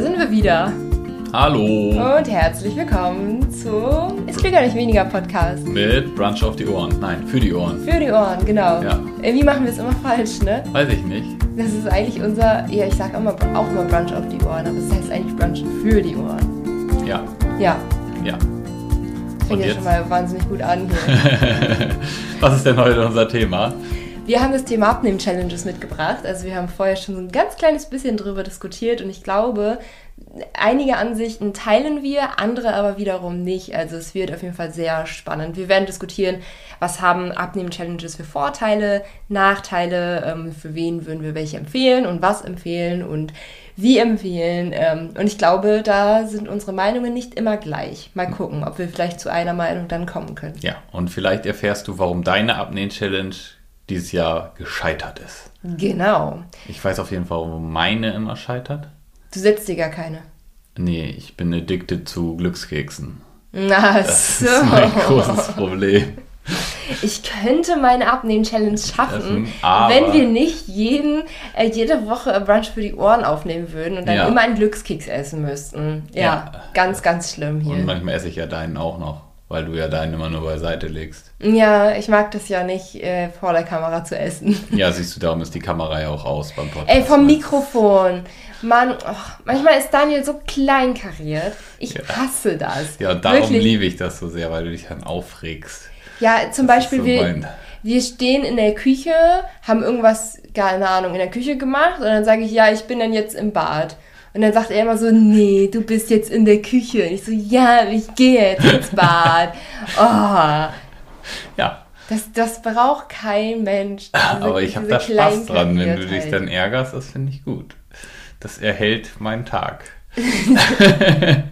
da sind wir wieder. Hallo. Und herzlich willkommen zu Ist Glück nicht weniger Podcast. Mit Brunch auf die Ohren. Nein, für die Ohren. Für die Ohren, genau. Ja. Irgendwie machen wir es immer falsch, ne? Weiß ich nicht. Das ist eigentlich unser, ja, ich sag immer, auch immer Brunch auf die Ohren, aber es heißt eigentlich Brunch für die Ohren. Ja, Ja, ja. fängt ja schon mal wahnsinnig gut an hier. Was ist denn heute unser Thema? Wir haben das Thema Abnehmen-Challenges mitgebracht. Also wir haben vorher schon so ein ganz kleines bisschen drüber diskutiert und ich glaube, einige Ansichten teilen wir, andere aber wiederum nicht. Also es wird auf jeden Fall sehr spannend. Wir werden diskutieren, was haben Abnehmen-Challenges für Vorteile, Nachteile, ähm, für wen würden wir welche empfehlen und was empfehlen und wie empfehlen. Ähm, und ich glaube, da sind unsere Meinungen nicht immer gleich. Mal gucken, ob wir vielleicht zu einer Meinung dann kommen können. Ja, und vielleicht erfährst du, warum deine Abnehmen-Challenge dieses Jahr gescheitert ist. Genau. Ich weiß auf jeden Fall, warum meine immer scheitert. Du setzt dir gar keine. Nee, ich bin addicted zu Glückskeksen. Na Das so. ist mein großes Problem. Ich könnte meine Abnehmen-Challenge schaffen, aber- wenn wir nicht jeden, äh, jede Woche Brunch für die Ohren aufnehmen würden und dann Ja. immer einen Glückskeks essen müssten. Ja, Ja. ganz, ganz schlimm hier. Und manchmal esse ich ja deinen auch noch, weil du ja deinen immer nur beiseite legst. Ja, ich mag das ja nicht, äh, vor der Kamera zu essen. Ja, siehst du, darum ist die Kamera ja auch aus beim Podcast. Ey, vom Mikrofon. Mann, och, manchmal ist Daniel so kleinkariert. Ich Ja. hasse das. Ja, und darum Wirklich. liebe ich das so sehr, weil du dich dann aufregst. Ja, zum Das Beispiel, so wir, wir stehen in der Küche, haben irgendwas, keine Ahnung, in der Küche gemacht und dann sage ich, ja, ich bin dann jetzt im Bad. Und dann sagt er immer so, nee, du bist jetzt in der Küche. Und ich so, ja, ich gehe jetzt ins Bad. Oh, Ja, das, das braucht kein Mensch. Diese- aber ich habe da Spaß dran, wenn du dich dann ärgerst, das finde ich gut. Das erhält meinen Tag.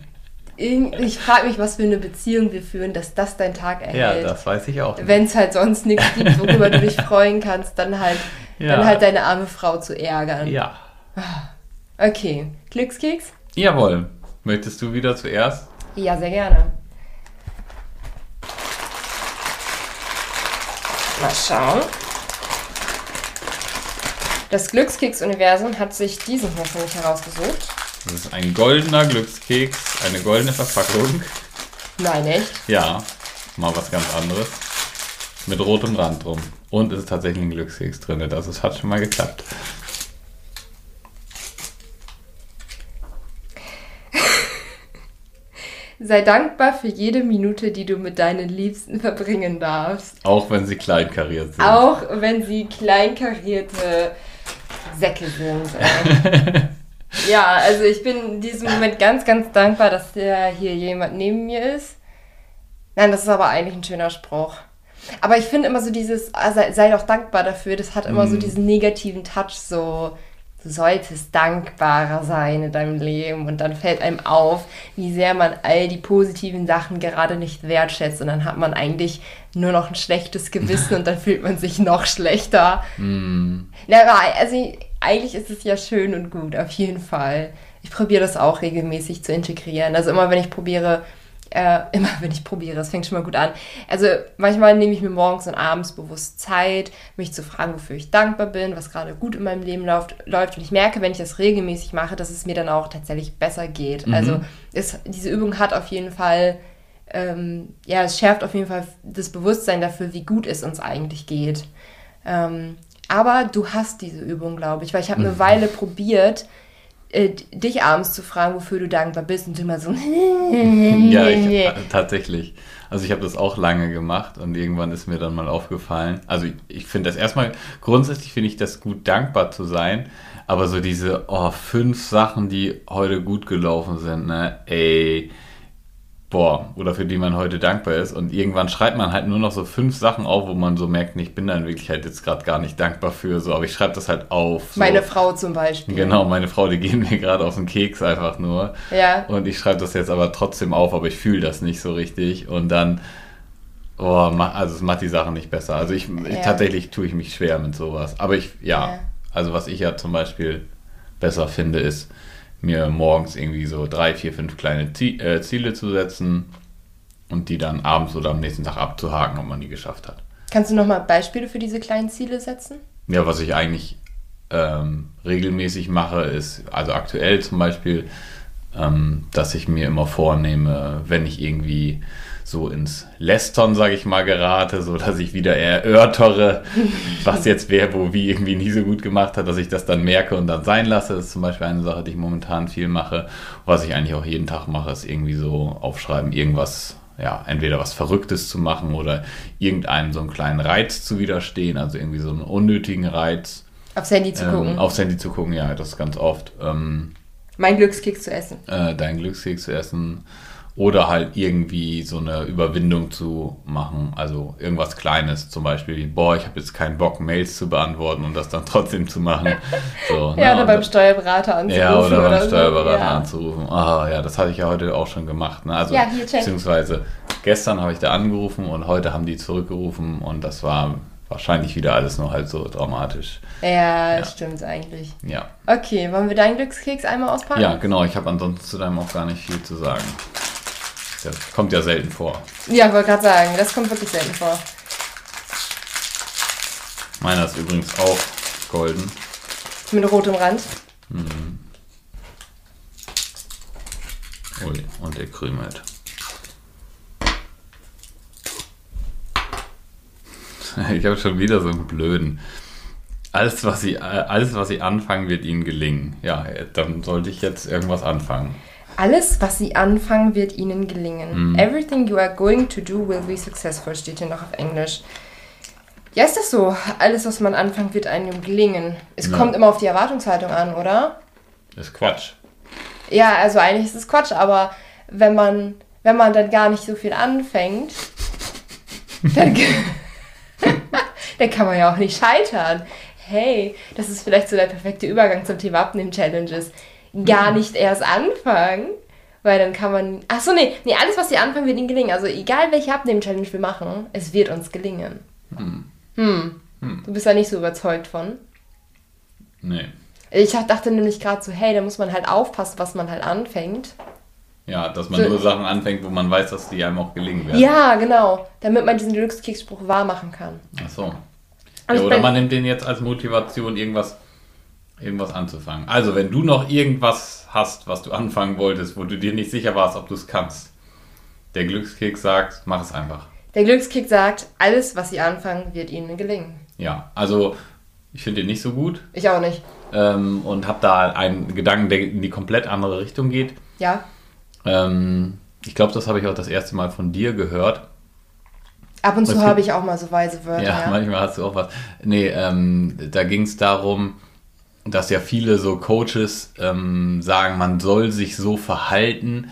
Ich frage mich, was für eine Beziehung wir führen, dass das dein Tag Ja, erhält. das weiß ich auch. Wenn es halt sonst nichts gibt, worüber du dich freuen kannst, dann halt, Ja. dann halt deine arme Frau zu ärgern. Ja. Okay, Glückskeks? Jawohl. Möchtest du wieder zuerst? Ja, sehr gerne. Mal schauen. Das Glückskeks-Universum hat sich diesen hier für mich herausgesucht. Das ist ein goldener Glückskeks, eine goldene Verpackung. Nein, echt? Ja, mal was ganz anderes. Mit rotem Rand drum. Und es ist tatsächlich ein Glückskeks drin. Das ist, hat schon mal geklappt. Sei dankbar für jede Minute, die du mit deinen Liebsten verbringen darfst. Auch wenn sie kleinkariert sind. Auch wenn sie kleinkarierte Säcke sind. ey. ja, also ich bin in diesem Moment ganz, ganz dankbar, dass der hier jemand neben mir ist. Nein, das ist aber eigentlich ein schöner Spruch. Aber ich finde immer so dieses, ah, sei, sei doch dankbar dafür, das hat immer so diesen negativen Touch, so, du solltest dankbarer sein in deinem Leben und dann fällt einem auf, wie sehr man all die positiven Sachen gerade nicht wertschätzt und dann hat man eigentlich nur noch ein schlechtes Gewissen und dann fühlt man sich noch schlechter. Ja, aber also eigentlich ist es ja schön und gut, auf jeden Fall. Ich probiere das auch regelmäßig zu integrieren. Also immer wenn ich probiere, äh, immer wenn ich probiere, es fängt schon mal gut an. Also manchmal nehme ich mir morgens und abends bewusst Zeit, mich zu fragen, wofür ich dankbar bin, was gerade gut in meinem Leben läuft. läuft. Und ich merke, wenn ich das regelmäßig mache, dass es mir dann auch tatsächlich besser geht. Also es, diese Übung hat auf jeden Fall ähm, ja, es schärft auf jeden Fall das Bewusstsein dafür, wie gut es uns eigentlich geht. Ähm, aber du hast diese Übung, glaube ich, weil ich habe eine Weile probiert, äh, dich abends zu fragen, wofür du dankbar bist und du immer so. Ja, ich, äh, tatsächlich. Also ich habe das auch lange gemacht und irgendwann ist mir dann mal aufgefallen. Also ich, ich finde das erstmal, grundsätzlich finde ich das gut, dankbar zu sein. Aber so diese, oh, fünf Sachen, die heute gut gelaufen sind, ne, ey, boah, oder für die man heute dankbar ist. Und irgendwann schreibt man halt nur noch so fünf Sachen auf, wo man so merkt, ich bin da in Wirklichkeit jetzt gerade gar nicht dankbar für, so, aber ich schreibe das halt auf. So. Meine Frau zum Beispiel. Genau, meine Frau, die gehen mir gerade auf den Keks einfach nur. Ja. Und ich schreibe das jetzt aber trotzdem auf, aber ich fühle das nicht so richtig. Und dann, oh, also es macht die Sache nicht besser. Also ich, ich Ja. tatsächlich tue ich mich schwer mit sowas. Aber ich, ja, Ja. also was ich ja zum Beispiel besser finde, ist mir morgens irgendwie so drei, vier, fünf kleine äh, Ziele zu setzen und die dann abends oder am nächsten Tag abzuhaken, ob man die geschafft hat. Kannst du nochmal Beispiele für diese kleinen Ziele setzen? Ja, was ich eigentlich ähm, regelmäßig mache, ist also aktuell zum Beispiel, ähm, dass ich mir immer vornehme, wenn ich irgendwie so ins Lästern, sage ich mal, gerate, so dass ich wieder erörtere, was jetzt wer wo wie irgendwie nie so gut gemacht hat, dass ich das dann merke und dann sein lasse. Das ist zum Beispiel eine Sache, die ich momentan viel mache. Was ich eigentlich auch jeden Tag mache, ist irgendwie so aufschreiben, irgendwas, ja, entweder was Verrücktes zu machen oder irgendeinem so einen kleinen Reiz zu widerstehen, also irgendwie so einen unnötigen Reiz. Aufs Handy zu ähm, gucken. Aufs Handy zu gucken, ja, das ganz oft. Ähm, mein Glückskeks zu essen. Äh, dein Glückskeks zu essen oder halt irgendwie so eine Überwindung zu machen. Also irgendwas Kleines, zum Beispiel, wie, boah, ich habe jetzt keinen Bock, Mails zu beantworten und das dann trotzdem zu machen. So, ja, ne? oder beim Steuerberater anzurufen. Ja, oder beim oder Steuerberater so. ja. anzurufen. Ah, ja, das hatte ich ja heute auch schon gemacht. Ne? Also, ja, hier, check. beziehungsweise gestern habe ich da angerufen und heute haben die zurückgerufen und das war wahrscheinlich wieder alles nur halt so dramatisch. Ja, ja. stimmt eigentlich. Ja. Okay, wollen wir deinen Glückskeks einmal auspacken? Ja, genau. Ich habe ansonsten zu deinem auch gar nicht viel zu sagen. Das kommt ja selten vor. Ja, ich wollte gerade sagen, das kommt wirklich selten vor. Meiner ist übrigens auch golden. Mit rotem Rand. Mhm. Ui, und der krümelt. Ich habe schon wieder so einen blöden. Alles was, sie, alles, was sie anfangen, wird ihnen gelingen. Ja, dann sollte ich jetzt irgendwas anfangen. Alles, was Sie anfangen, wird Ihnen gelingen. Mm. Everything you are going to do will be successful, steht hier noch auf Englisch. Ja, ist das so? Alles, was man anfängt, wird einem gelingen. Es ja. kommt immer auf die Erwartungshaltung an, oder? Das ist Quatsch. Ja, also eigentlich ist es Quatsch, aber wenn man, wenn man dann gar nicht so viel anfängt, dann, dann kann man ja auch nicht scheitern. Hey, das ist vielleicht so der perfekte Übergang zum Thema Abnehmen-Challenges gar nicht erst anfangen. Weil dann kann man. Achso, nee, nee, alles, was sie anfangen, wird ihnen gelingen. Also egal welche Abnehmen-Challenge wir machen, es wird uns gelingen. Hm. Hm. hm. Du bist da nicht so überzeugt von. Nee. Ich dachte nämlich gerade so, hey, da muss man halt aufpassen, was man halt anfängt. Ja, dass man so. nur Sachen anfängt, wo man weiß, dass die einem auch gelingen werden. Ja, genau. Damit man diesen Glückskeksspruch wahr machen kann. Ach so. Ja, oder man nimmt den jetzt als Motivation, irgendwas irgendwas anzufangen. Also, wenn du noch irgendwas hast, was du anfangen wolltest, wo du dir nicht sicher warst, ob du es kannst, der Glückskick sagt, mach es einfach. Der Glückskick sagt, alles, was sie anfangen, wird ihnen gelingen. Ja, also ich finde den nicht so gut. Ich auch nicht. Ähm, und habe da einen Gedanken, der in die komplett andere Richtung geht. Ja. Ähm, ich glaube, das habe ich auch das erste Mal von dir gehört. Ab und zu habe ich auch mal so weise Wörter. Ja, ja, manchmal hast du auch was. Nee, ähm, da ging es darum, dass ja viele so Coaches ähm, sagen, man soll sich so verhalten,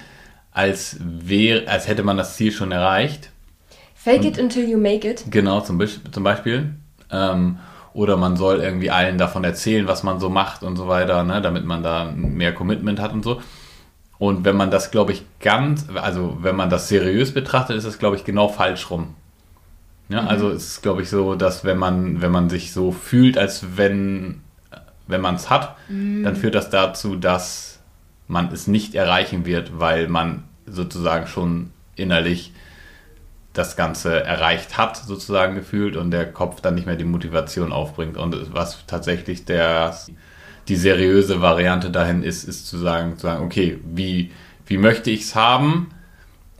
als, wäre, als hätte man das Ziel schon erreicht. Fake it until you make it. Genau, zum, zum Beispiel. Ähm, oder man soll irgendwie allen davon erzählen, was man so macht und so weiter, ne, damit man da mehr Commitment hat und so. Und wenn man das, glaube ich, ganz, also wenn man das seriös betrachtet, ist es, glaube ich, genau falsch rum. Ja, mhm. Also es ist, glaube ich, so, dass wenn man, wenn man sich so fühlt, als wenn wenn man es hat, mhm. dann führt das dazu, dass man es nicht erreichen wird, weil man sozusagen schon innerlich das Ganze erreicht hat, sozusagen gefühlt, und der Kopf dann nicht mehr die Motivation aufbringt. Und was tatsächlich der, die seriöse Variante dahin ist, ist zu sagen, zu sagen okay, wie, wie möchte ich es haben?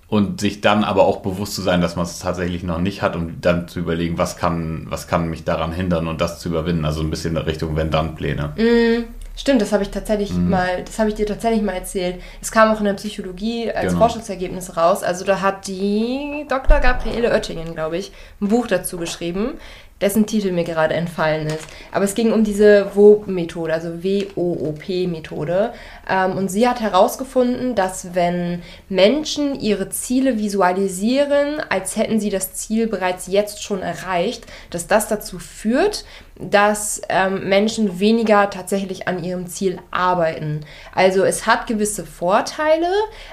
Und sich dann aber auch bewusst zu sein, dass man es tatsächlich noch nicht hat und dann zu überlegen, was kann, was kann mich daran hindern und das zu überwinden. Also ein bisschen in Richtung Wenn-Dann-Pläne. Mm, stimmt, das habe ich tatsächlich mm. mal, das habe ich dir tatsächlich mal erzählt. Es kam auch in der Psychologie als genau. Forschungsergebnis raus. Also da hat die Dr. Gabriele Oettingen, glaube ich, ein Buch dazu geschrieben dessen Titel mir gerade entfallen ist. Aber es ging um diese WOP-Methode, also W-O-O-P-Methode. Ähm, und sie hat herausgefunden, dass wenn Menschen ihre Ziele visualisieren, als hätten sie das Ziel bereits jetzt schon erreicht, dass das dazu führt, dass ähm, Menschen weniger tatsächlich an ihrem Ziel arbeiten. Also es hat gewisse Vorteile,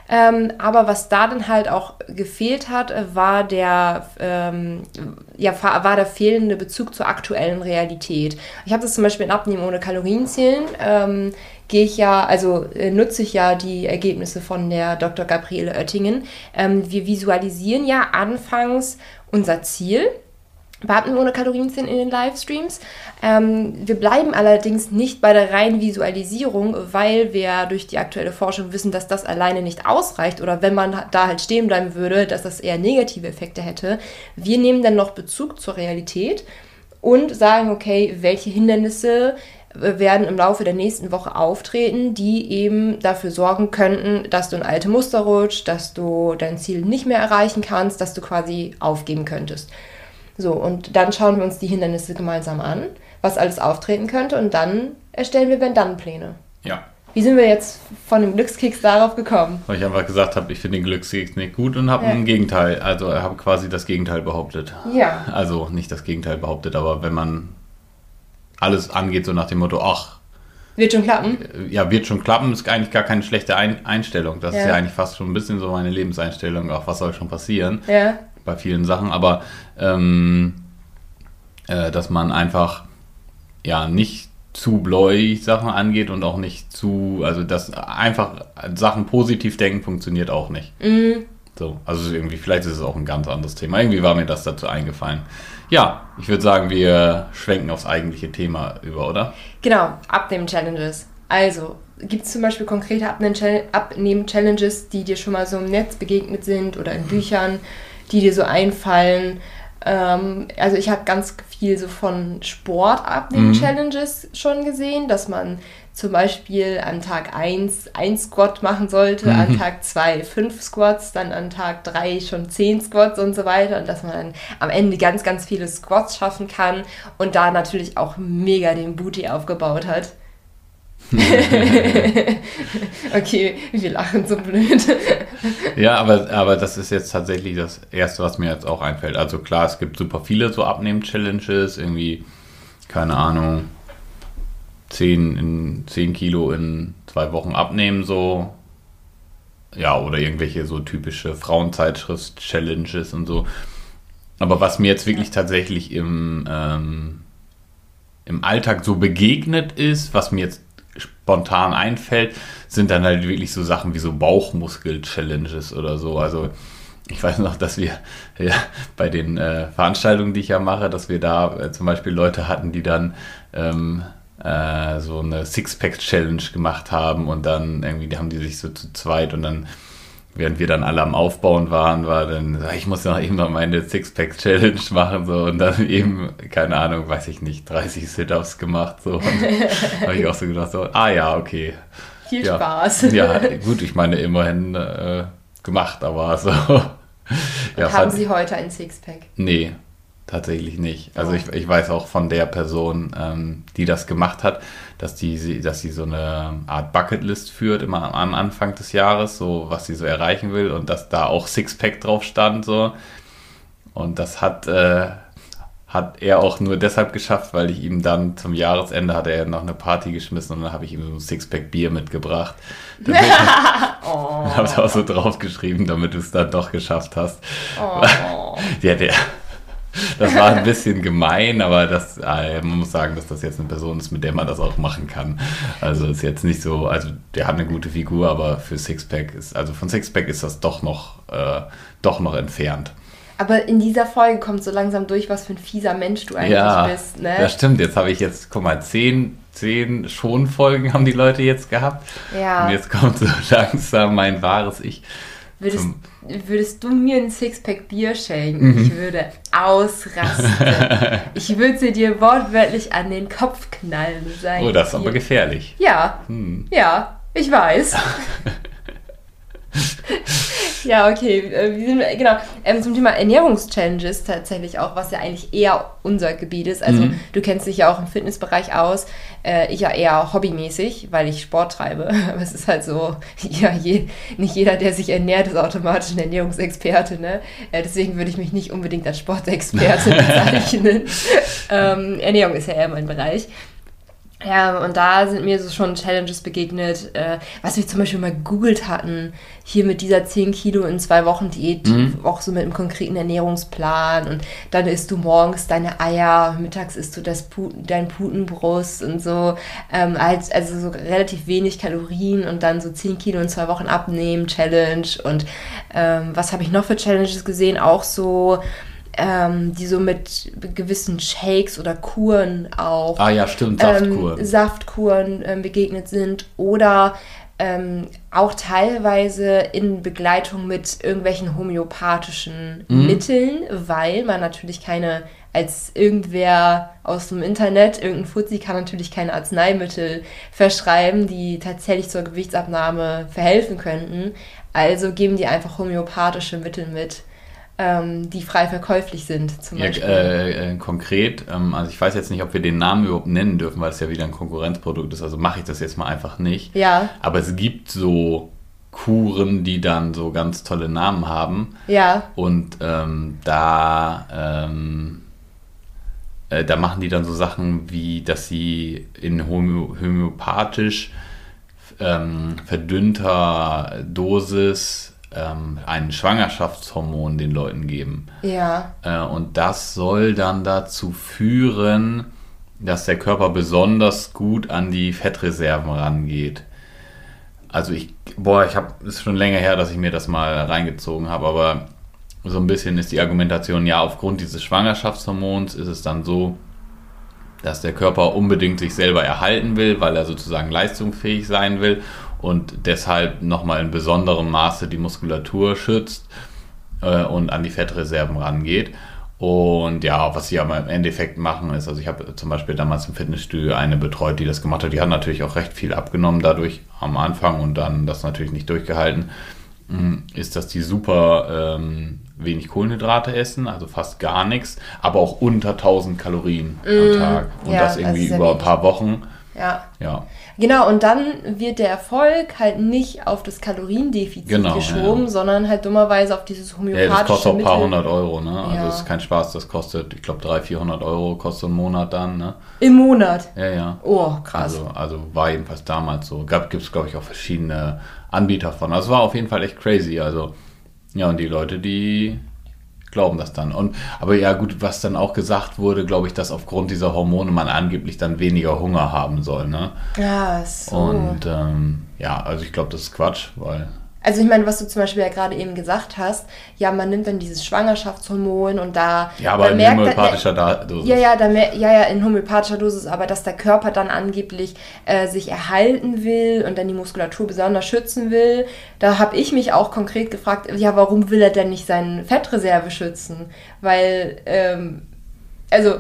ähm, aber was da dann halt auch gefehlt hat, war der, ähm, ja, war der fehlende Bezug zur aktuellen Realität. Ich habe das zum Beispiel in Abnehmen ohne Kalorienzählen. Ähm, gehe ich ja, also äh, nutze ich ja die Ergebnisse von der Dr. Gabriele Oettingen. Ähm, wir visualisieren ja anfangs unser Ziel Beatmen ohne Kalorien sind in den Livestreams. Ähm, wir bleiben allerdings nicht bei der reinen Visualisierung, weil wir durch die aktuelle Forschung wissen, dass das alleine nicht ausreicht oder wenn man da halt stehen bleiben würde, dass das eher negative Effekte hätte. Wir nehmen dann noch Bezug zur Realität und sagen, okay, welche Hindernisse werden im Laufe der nächsten Woche auftreten, die eben dafür sorgen könnten, dass du in alte Muster rutscht, dass du dein Ziel nicht mehr erreichen kannst, dass du quasi aufgeben könntest. So, und dann schauen wir uns die Hindernisse gemeinsam an, was alles auftreten könnte, und dann erstellen wir Wenn-Dann-Pläne. Ja. Wie sind wir jetzt von dem Glückskeks darauf gekommen? Weil ich einfach gesagt habe, ich finde den Glückskeks nicht gut und habe ja. ein Gegenteil, also habe quasi das Gegenteil behauptet. Ja. Also nicht das Gegenteil behauptet, aber wenn man alles angeht, so nach dem Motto, ach. Wird schon klappen? Ja, wird schon klappen, ist eigentlich gar keine schlechte Ein Einstellung. Das ja. ist ja eigentlich fast schon ein bisschen so meine Lebenseinstellung, auch was soll schon passieren. Ja. Bei vielen Sachen, aber ähm, äh, dass man einfach ja nicht zu bläuig Sachen angeht und auch nicht zu, also dass einfach Sachen positiv denken funktioniert auch nicht. Mhm. So, also irgendwie, vielleicht ist es auch ein ganz anderes Thema. Irgendwie war mir das dazu eingefallen. Ja, ich würde sagen, wir schwenken aufs eigentliche Thema über, oder? Genau, Abnehmen-Challenges. Also, gibt es zum Beispiel konkrete Abnehmen-Challenges, die dir schon mal so im Netz begegnet sind oder in Büchern, die dir so einfallen? Ähm, also ich habe ganz viel so von Sport-Abnehmen-Challenges mhm. schon gesehen, dass man zum Beispiel an Tag 1 ein Squat machen sollte, mhm. an Tag 2 5 Squats, dann an Tag 3 schon 10 Squats und so weiter und dass man dann am Ende ganz, ganz viele Squats schaffen kann und da natürlich auch mega den Booty aufgebaut hat. okay, wir lachen so blöd. ja, aber, aber das ist jetzt tatsächlich das Erste, was mir jetzt auch einfällt. Also klar, es gibt super viele so Abnehmen-Challenges, irgendwie, keine Ahnung, 10, in, 10 Kilo in zwei Wochen abnehmen, so. Ja, oder irgendwelche so typische Frauenzeitschrift-Challenges und so. Aber was mir jetzt wirklich tatsächlich im, ähm, im Alltag so begegnet ist, was mir jetzt spontan einfällt, sind dann halt wirklich so Sachen wie so Bauchmuskel-Challenges oder so. Also ich weiß noch, dass wir ja, bei den äh, Veranstaltungen, die ich ja mache, dass wir da äh, zum Beispiel Leute hatten, die dann ähm, äh, so eine Sixpack-Challenge gemacht haben und dann irgendwie, haben die sich so zu zweit und dann, während wir dann alle am Aufbauen waren, war dann, ich muss ja noch eben mal meine Sixpack-Challenge machen, so und dann eben, keine Ahnung, weiß ich nicht, 30 Sit-Ups gemacht, so. Und habe ich auch so gedacht, so, ah ja, okay. Viel ja, Spaß. Ja, gut, ich meine, immerhin äh, gemacht, aber so. ja, haben Sie heute ein Sixpack? Nee, Tatsächlich nicht. Also ich, ich weiß auch von der Person, ähm, die das gemacht hat, dass die, dass sie so eine Art Bucketlist führt, immer am Anfang des Jahres, so was sie so erreichen will und dass da auch Sixpack drauf stand. So. Und das hat, äh, hat er auch nur deshalb geschafft, weil ich ihm dann zum Jahresende hatte er noch eine Party geschmissen und dann habe ich ihm so ein Sixpack Bier mitgebracht. oh. habe es auch so draufgeschrieben, damit du es dann doch geschafft hast. Oh. ja, der, das war ein bisschen gemein, aber das, äh, man muss sagen, dass das jetzt eine Person ist, mit der man das auch machen kann. Also ist jetzt nicht so, also der hat eine gute Figur, aber für Sixpack ist, also von Sixpack ist das doch noch, äh, doch noch entfernt. Aber in dieser Folge kommt so langsam durch, was für ein fieser Mensch du eigentlich ja, bist. Ne? Das stimmt. Jetzt habe ich jetzt, guck mal, zehn, zehn Schonfolgen haben die Leute jetzt gehabt. Ja. Und jetzt kommt so langsam mein wahres Ich. Würdest, würdest du mir ein Sixpack Bier schenken? Mhm. Ich würde ausrasten. ich würde sie dir wortwörtlich an den Kopf knallen. Oh, das ist aber gefährlich. Ja, hm. ja, ich weiß. ja, okay. Äh, genau. Ähm, zum Thema Ernährungschallenges tatsächlich auch, was ja eigentlich eher unser Gebiet ist. Also mhm. du kennst dich ja auch im Fitnessbereich aus. Äh, ich ja eher hobbymäßig, weil ich Sport treibe. Aber es ist halt so, ja, je, nicht jeder, der sich ernährt, ist automatisch ein Ernährungsexperte. Ne? Äh, deswegen würde ich mich nicht unbedingt als Sportexperte bezeichnen. ähm, Ernährung ist ja eher mein Bereich. Ja, und da sind mir so schon Challenges begegnet, äh, was wir zum Beispiel mal gegoogelt hatten, hier mit dieser 10 Kilo in zwei Wochen Diät, mhm. auch so mit einem konkreten Ernährungsplan. Und dann isst du morgens deine Eier, mittags isst du das Puten, dein Putenbrust und so, ähm, als, also so relativ wenig Kalorien und dann so 10 Kilo in zwei Wochen abnehmen, Challenge. Und ähm, was habe ich noch für Challenges gesehen, auch so ähm, die so mit gewissen Shakes oder Kuren auch. Ah ja, stimmt, Saftkuren. Ähm, Saftkuren ähm, begegnet sind oder ähm, auch teilweise in Begleitung mit irgendwelchen homöopathischen mhm. Mitteln, weil man natürlich keine, als irgendwer aus dem Internet, irgendein Fuzzi kann natürlich keine Arzneimittel verschreiben, die tatsächlich zur Gewichtsabnahme verhelfen könnten. Also geben die einfach homöopathische Mittel mit ähm, die frei verkäuflich sind, zum ja, Beispiel. Äh, äh, konkret, ähm, also ich weiß jetzt nicht, ob wir den Namen überhaupt nennen dürfen, weil es ja wieder ein Konkurrenzprodukt ist, also mache ich das jetzt mal einfach nicht. Ja. Aber es gibt so Kuren, die dann so ganz tolle Namen haben. Ja. Und ähm, da, ähm, äh, da machen die dann so Sachen wie, dass sie in homö homöopathisch ähm, verdünnter Dosis ähm, ein Schwangerschaftshormon den Leuten geben. Ja. Äh, und das soll dann dazu führen, dass der Körper besonders gut an die Fettreserven rangeht. Also ich, boah, ich habe, es ist schon länger her, dass ich mir das mal reingezogen habe, aber so ein bisschen ist die Argumentation, ja, aufgrund dieses Schwangerschaftshormons ist es dann so, dass der Körper unbedingt sich selber erhalten will, weil er sozusagen leistungsfähig sein will und deshalb nochmal in besonderem Maße die Muskulatur schützt äh, und an die Fettreserven rangeht. Und ja, was sie aber im Endeffekt machen ist, also ich habe zum Beispiel damals im Fitnessstudio eine betreut, die das gemacht hat. Die hat natürlich auch recht viel abgenommen dadurch am Anfang und dann das natürlich nicht durchgehalten. Mm, ist, dass die super ähm, wenig Kohlenhydrate essen, also fast gar nichts, aber auch unter 1000 Kalorien mm, am Tag. Und ja, das irgendwie über ein paar Wochen. Ja. ja. Genau, und dann wird der Erfolg halt nicht auf das Kaloriendefizit genau, geschoben, ja. sondern halt dummerweise auf dieses homöopathische Ja, das kostet auch ein paar hundert Euro, ne? Also das ist kein Spaß, das kostet, ich glaube, 300, 400 Euro kostet ein Monat dann, ne? Im Monat? Ja, ja. Oh, krass. Also, also war jedenfalls damals so. Gibt es, glaube ich, auch verschiedene Anbieter von. Also es war auf jeden Fall echt crazy, also ja, und die Leute, die glauben das dann. Und, aber ja, gut, was dann auch gesagt wurde, glaube ich, dass aufgrund dieser Hormone man angeblich dann weniger Hunger haben soll. Ne? Ja, so. Und ähm, ja, also ich glaube, das ist Quatsch, weil also ich meine, was du zum Beispiel ja gerade eben gesagt hast, ja, man nimmt dann dieses Schwangerschaftshormon und da. Ja, aber in merkt, homöopathischer da, Dosis. Ja, ja, da, ja, ja, in homöopathischer Dosis, aber dass der Körper dann angeblich äh, sich erhalten will und dann die Muskulatur besonders schützen will, da habe ich mich auch konkret gefragt, ja, warum will er denn nicht seine Fettreserve schützen? Weil ähm, also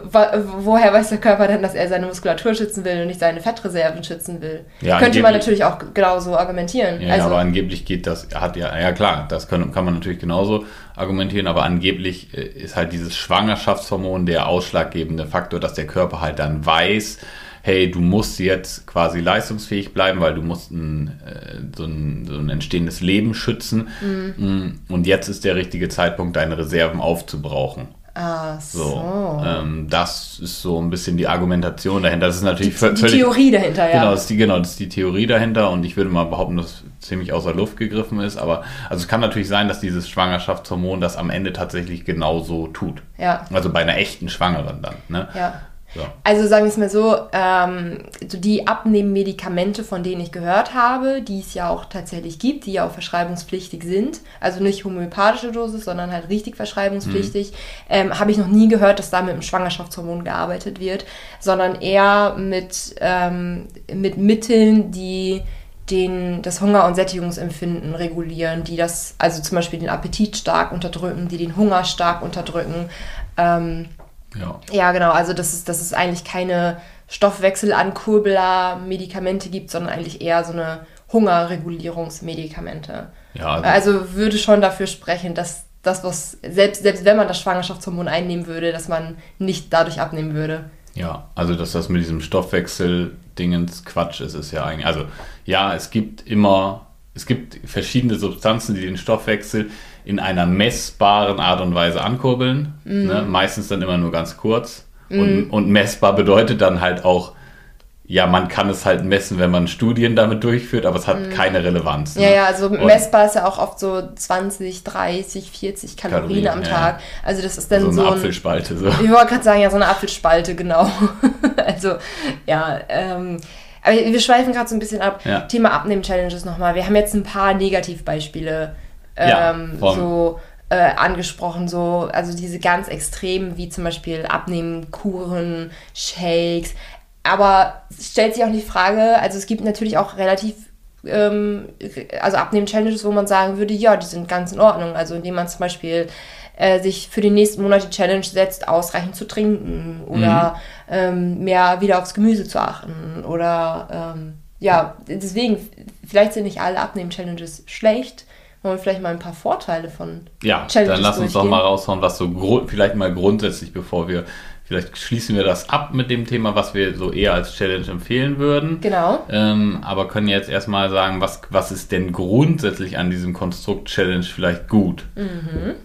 woher weiß der Körper denn, dass er seine Muskulatur schützen will und nicht seine Fettreserven schützen will? Ja, Könnte man natürlich auch genauso argumentieren. Ja, also, aber angeblich geht das, hat ja, ja klar, das kann, kann man natürlich genauso argumentieren, aber angeblich äh, ist halt dieses Schwangerschaftshormon der ausschlaggebende Faktor, dass der Körper halt dann weiß, hey, du musst jetzt quasi leistungsfähig bleiben, weil du musst ein, äh, so, ein, so ein entstehendes Leben schützen. Mhm. Und jetzt ist der richtige Zeitpunkt, deine Reserven aufzubrauchen. Ah, so. so ähm, das ist so ein bisschen die Argumentation dahinter. Das ist natürlich die, völlig. Die Theorie dahinter, ja. Genau das, ist die, genau, das ist die Theorie dahinter und ich würde mal behaupten, dass es ziemlich außer Luft gegriffen ist. Aber also es kann natürlich sein, dass dieses Schwangerschaftshormon das am Ende tatsächlich genauso tut. Ja. Also bei einer echten Schwangeren dann. Ne? Ja. Ja. Also sagen wir es mal so, ähm, die Abnehmmedikamente, von denen ich gehört habe, die es ja auch tatsächlich gibt, die ja auch verschreibungspflichtig sind, also nicht homöopathische Dosis, sondern halt richtig verschreibungspflichtig, mhm. ähm, habe ich noch nie gehört, dass da mit einem Schwangerschaftshormon gearbeitet wird, sondern eher mit, ähm, mit Mitteln, die den, das Hunger- und Sättigungsempfinden regulieren, die das, also zum Beispiel den Appetit stark unterdrücken, die den Hunger stark unterdrücken. Ähm, ja. Ja, genau. Also, dass es, dass es eigentlich keine Stoffwechselankurbler-Medikamente gibt, sondern eigentlich eher so eine Hungerregulierungsmedikamente. Ja, also, also würde schon dafür sprechen, dass das, was, selbst, selbst wenn man das Schwangerschaftshormon einnehmen würde, dass man nicht dadurch abnehmen würde. Ja, also dass das mit diesem Stoffwechsel-Dingens Quatsch ist, ist ja eigentlich. Also ja, es gibt immer, es gibt verschiedene Substanzen, die den Stoffwechsel in einer messbaren Art und Weise ankurbeln. Mhm. Ne? Meistens dann immer nur ganz kurz. Mhm. Und, und, messbar bedeutet dann halt auch, ja, man kann es halt messen, wenn man Studien damit durchführt, aber es hat mhm. keine Relevanz. Ne? Ja, ja, also und messbar ist ja auch oft so 20, 30, 40 Kalorien, Kalorien am Tag. Ja. Also das ist dann so, so eine Apfelspalte. So. Ich wollte gerade sagen, ja, so eine Apfelspalte, genau. also, ja, ähm, aber wir schweifen gerade so ein bisschen ab. Ja. Thema Abnehmen-Challenges nochmal. Wir haben jetzt ein paar Negativbeispiele ähm, ja, so äh, angesprochen, so, also diese ganz extremen, wie zum Beispiel Abnehmen, Kuren, Shakes. Aber es stellt sich auch die Frage, also es gibt natürlich auch relativ ähm, also Abnehmen-Challenges, wo man sagen würde, ja, die sind ganz in Ordnung. Also indem man zum Beispiel äh, sich für den nächsten Monat die Challenge setzt, ausreichend zu trinken oder mhm. ähm, mehr wieder aufs Gemüse zu achten oder ähm, ja, deswegen, vielleicht sind nicht alle Abnehmen-Challenges schlecht, wollen wir vielleicht mal ein paar Vorteile von ja, Challenges Ja, dann lass uns doch mal raushauen, was so vielleicht mal grundsätzlich, bevor wir Vielleicht schließen wir das ab mit dem Thema, was wir so eher als Challenge empfehlen würden. Genau. Ähm, aber können jetzt erstmal sagen, was, was ist denn grundsätzlich an diesem Konstrukt Challenge vielleicht gut? Mhm.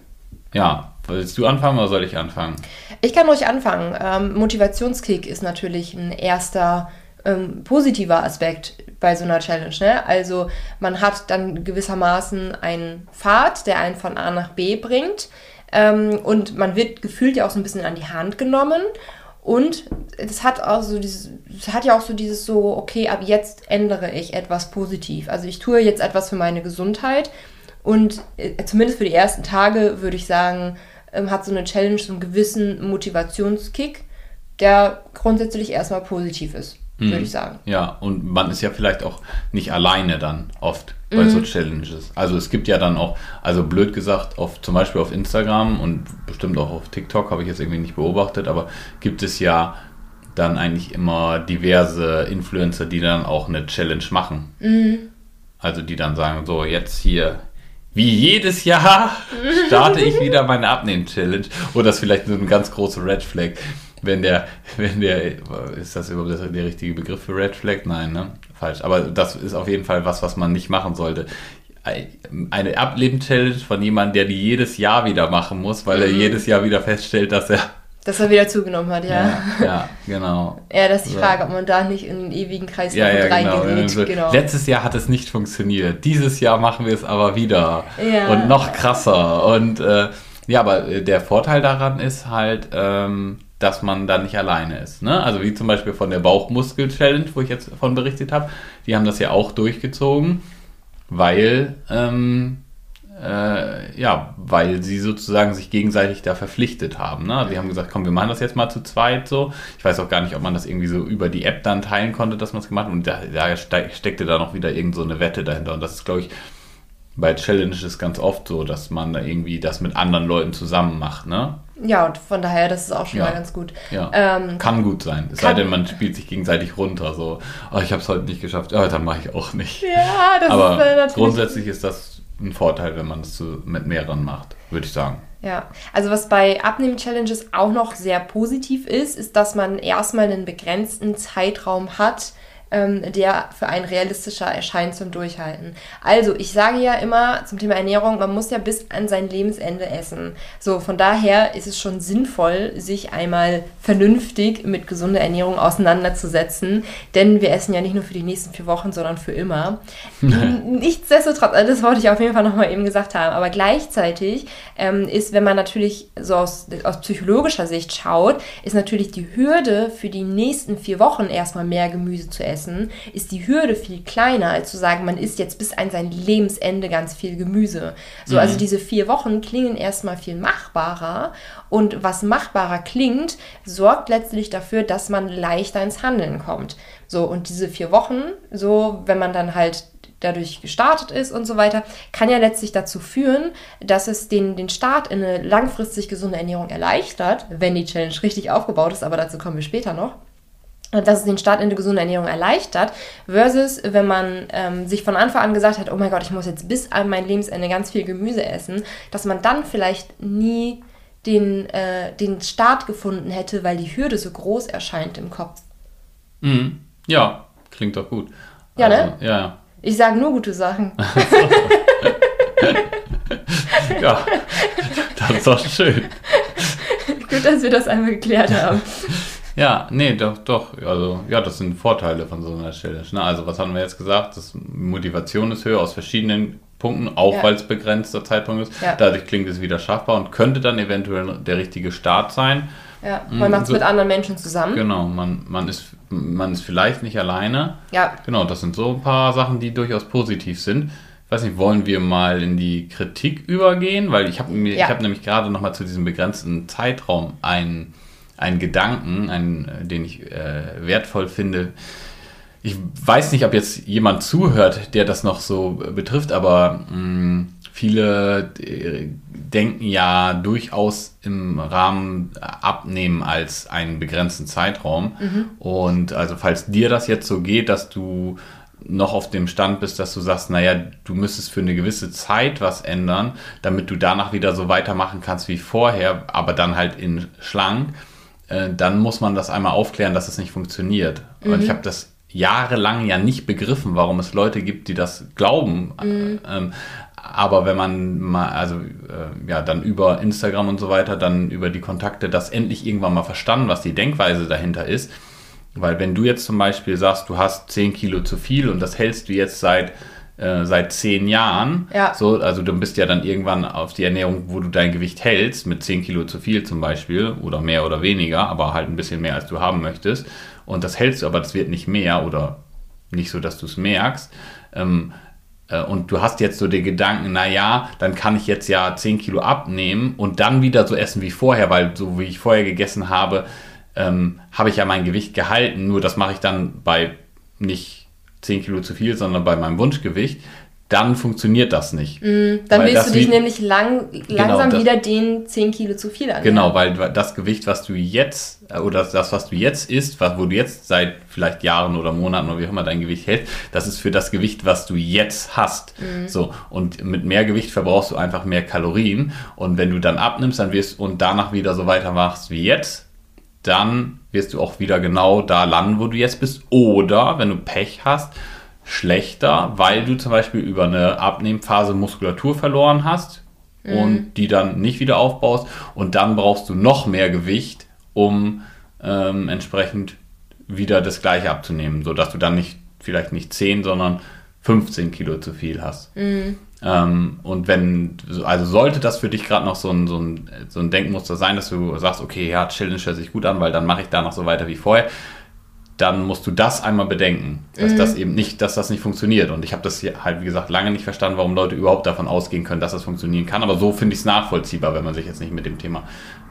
Ja, willst du anfangen oder soll ich anfangen? Ich kann ruhig anfangen. Ähm, Motivationskick ist natürlich ein erster ähm, positiver Aspekt bei so einer Challenge. Ne? Also man hat dann gewissermaßen einen Pfad, der einen von A nach B bringt. Ähm, und man wird gefühlt ja auch so ein bisschen an die Hand genommen. Und es hat auch so dieses, es hat ja auch so dieses so, okay, ab jetzt ändere ich etwas positiv. Also ich tue jetzt etwas für meine Gesundheit. Und äh, zumindest für die ersten Tage würde ich sagen, ähm, hat so eine Challenge so einen gewissen Motivationskick, der grundsätzlich erstmal positiv ist mhm. würde ich sagen. Ja, und man ist ja vielleicht auch nicht alleine dann oft bei mhm. so Challenges. Also es gibt ja dann auch, also blöd gesagt, auf, zum Beispiel auf Instagram und bestimmt auch auf TikTok, habe ich jetzt irgendwie nicht beobachtet, aber gibt es ja dann eigentlich immer diverse Influencer, die dann auch eine Challenge machen. Mhm. Also die dann sagen, so jetzt hier wie jedes Jahr starte ich wieder meine Abnehmen-Challenge. Oder das ist vielleicht so eine ganz große Red Flag wenn der, wenn der, ist das überhaupt der richtige Begriff für Red Flag? Nein, ne? Falsch. Aber das ist auf jeden Fall was, was man nicht machen sollte. Eine Ableben-Challenge von jemandem, der die jedes Jahr wieder machen muss, weil mhm. er jedes Jahr wieder feststellt, dass er dass er wieder zugenommen hat, ja. Ja, ja genau. ja, das ist die Frage, ob man da nicht in einen ewigen Kreis ja, ja, genau. So, genau. Letztes Jahr hat es nicht funktioniert. Dieses Jahr machen wir es aber wieder. Ja. Und noch krasser. Und äh, ja, aber der Vorteil daran ist halt, ähm, dass man da nicht alleine ist. Ne? Also wie zum Beispiel von der Bauchmuskel-Challenge, wo ich jetzt von berichtet habe, die haben das ja auch durchgezogen, weil ähm, äh, ja, weil sie sozusagen sich gegenseitig da verpflichtet haben. Ne? Also die haben gesagt, komm, wir machen das jetzt mal zu zweit so. Ich weiß auch gar nicht, ob man das irgendwie so über die App dann teilen konnte, dass man es gemacht hat. Und da, da steckte da noch wieder irgend so eine Wette dahinter. Und das ist, glaube ich, bei Challenges ganz oft so, dass man da irgendwie das mit anderen Leuten zusammen macht, ne? Ja, und von daher, das ist auch schon ja. mal ganz gut. Ja. Ähm, kann gut sein. Es sei denn, man spielt sich gegenseitig runter. So, oh, ich habe es heute nicht geschafft. Oh, dann mache ich auch nicht. Ja, das Aber ist äh, natürlich. Grundsätzlich ist das ein Vorteil, wenn man es mit mehreren macht, würde ich sagen. Ja, also was bei Abnehmen-Challenges auch noch sehr positiv ist, ist, dass man erstmal einen begrenzten Zeitraum hat, ähm, der für ein realistischer erscheint zum Durchhalten. Also, ich sage ja immer zum Thema Ernährung, man muss ja bis an sein Lebensende essen. So, von daher ist es schon sinnvoll, sich einmal vernünftig mit gesunder Ernährung auseinanderzusetzen, denn wir essen ja nicht nur für die nächsten vier Wochen, sondern für immer. Nichtsdestotrotz, also das wollte ich auf jeden Fall nochmal eben gesagt haben, aber gleichzeitig ähm, ist, wenn man natürlich so aus, aus psychologischer Sicht schaut, ist natürlich die Hürde für die nächsten vier Wochen erstmal mehr Gemüse zu essen essen, ist die Hürde viel kleiner, als zu sagen, man isst jetzt bis an sein Lebensende ganz viel Gemüse. So, also mhm. also diese vier Wochen klingen erstmal viel machbarer und was machbarer klingt, sorgt letztlich dafür, dass man leichter ins Handeln kommt. So, und diese vier Wochen, so, wenn man dann halt dadurch gestartet ist und so weiter, kann ja letztlich dazu führen, dass es den, den Start in eine langfristig gesunde Ernährung erleichtert, wenn die Challenge richtig aufgebaut ist, aber dazu kommen wir später noch dass es den Start in eine gesunde Ernährung erleichtert, versus wenn man ähm, sich von Anfang an gesagt hat, oh mein Gott, ich muss jetzt bis an mein Lebensende ganz viel Gemüse essen, dass man dann vielleicht nie den, äh, den Start gefunden hätte, weil die Hürde so groß erscheint im Kopf. Mhm. Ja, klingt doch gut. Ja, ne? also, ne? Ja. Ich sage nur gute Sachen. ja, das ist doch schön. Gut, dass wir das einmal geklärt haben. Ja, nee, doch, doch. Also, ja, das sind Vorteile von so einer Challenge. Ne? Also, was haben wir jetzt gesagt? Das Motivation ist höher aus verschiedenen Punkten, auch ja. weil es begrenzter Zeitpunkt ist. Ja. Dadurch klingt es wieder schaffbar und könnte dann eventuell der richtige Start sein. Ja, man macht es so, mit anderen Menschen zusammen. Genau, man, man, ist, man ist vielleicht nicht alleine. Ja. Genau, das sind so ein paar Sachen, die durchaus positiv sind. weiß nicht, wollen wir mal in die Kritik übergehen? Weil ich habe ja. ich habe nämlich gerade noch mal zu diesem begrenzten Zeitraum einen, einen Gedanken, einen, den ich äh, wertvoll finde. Ich weiß nicht, ob jetzt jemand zuhört, der das noch so betrifft, aber mh, mm, viele äh, denken ja durchaus im Rahmen abnehmen als einen begrenzten Zeitraum. Mhm. Und also falls dir das jetzt so geht, dass du noch auf dem Stand bist, dass du sagst, naja, du müsstest für eine gewisse Zeit was ändern, damit du danach wieder so weitermachen kannst wie vorher, aber dann halt in schlank, äh, dann muss man das einmal aufklären, dass es nicht funktioniert. Mhm. Und ich habe das jahrelang ja nicht begriffen, warum es Leute gibt, die das glauben. Mhm. Ähm, aber wenn man mal, also äh, ja, dann über Instagram und so weiter, dann über die Kontakte das endlich irgendwann mal verstanden, was die Denkweise dahinter ist. Weil wenn du jetzt zum Beispiel sagst, du hast 10 Kilo zu viel und das hältst du jetzt seit, äh, seit 10 Jahren, ja. so, also du bist ja dann irgendwann auf die Ernährung, wo du dein Gewicht hältst, mit 10 Kilo zu viel zum Beispiel oder mehr oder weniger, aber halt ein bisschen mehr, als du haben möchtest. Und das hältst du, aber das wird nicht mehr oder nicht so, dass du es merkst. Ähm, äh, und du hast jetzt so den Gedanken, naja, dann kann ich jetzt ja 10 Kilo abnehmen und dann wieder so essen wie vorher, weil so wie ich vorher gegessen habe, ähm, habe ich ja mein Gewicht gehalten. Nur das mache ich dann bei nicht 10 Kilo zu viel, sondern bei meinem Wunschgewicht dann funktioniert das nicht. Mm, dann willst du dich nämlich lang, genau, langsam das, wieder den 10 Kilo zu viel an. Genau, weil das Gewicht, was du jetzt, äh, oder das, was du jetzt isst, wo du jetzt seit vielleicht Jahren oder Monaten oder wie auch immer dein Gewicht hältst, das ist für das Gewicht, was du jetzt hast. Mm. So, und mit mehr Gewicht verbrauchst du einfach mehr Kalorien. Und wenn du dann abnimmst, dann wirst und danach wieder so weitermachst wie jetzt, dann wirst du auch wieder genau da landen, wo du jetzt bist. Oder wenn du Pech hast, schlechter, weil du zum Beispiel über eine Abnehmphase Muskulatur verloren hast mhm. und die dann nicht wieder aufbaust und dann brauchst du noch mehr Gewicht, um ähm, entsprechend wieder das gleiche abzunehmen, sodass du dann nicht vielleicht nicht 10, sondern 15 Kilo zu viel hast. Mhm. Ähm, und wenn, also sollte das für dich gerade noch so ein, so, ein, so ein Denkmuster sein, dass du sagst, okay, ja, Challenge hört sich gut an, weil dann mache ich da noch so weiter wie vorher, dann musst du das einmal bedenken, dass mhm. das eben nicht, dass das nicht funktioniert. Und ich habe das hier halt, wie gesagt, lange nicht verstanden, warum Leute überhaupt davon ausgehen können, dass das funktionieren kann. Aber so finde ich es nachvollziehbar, wenn man sich jetzt nicht mit dem Thema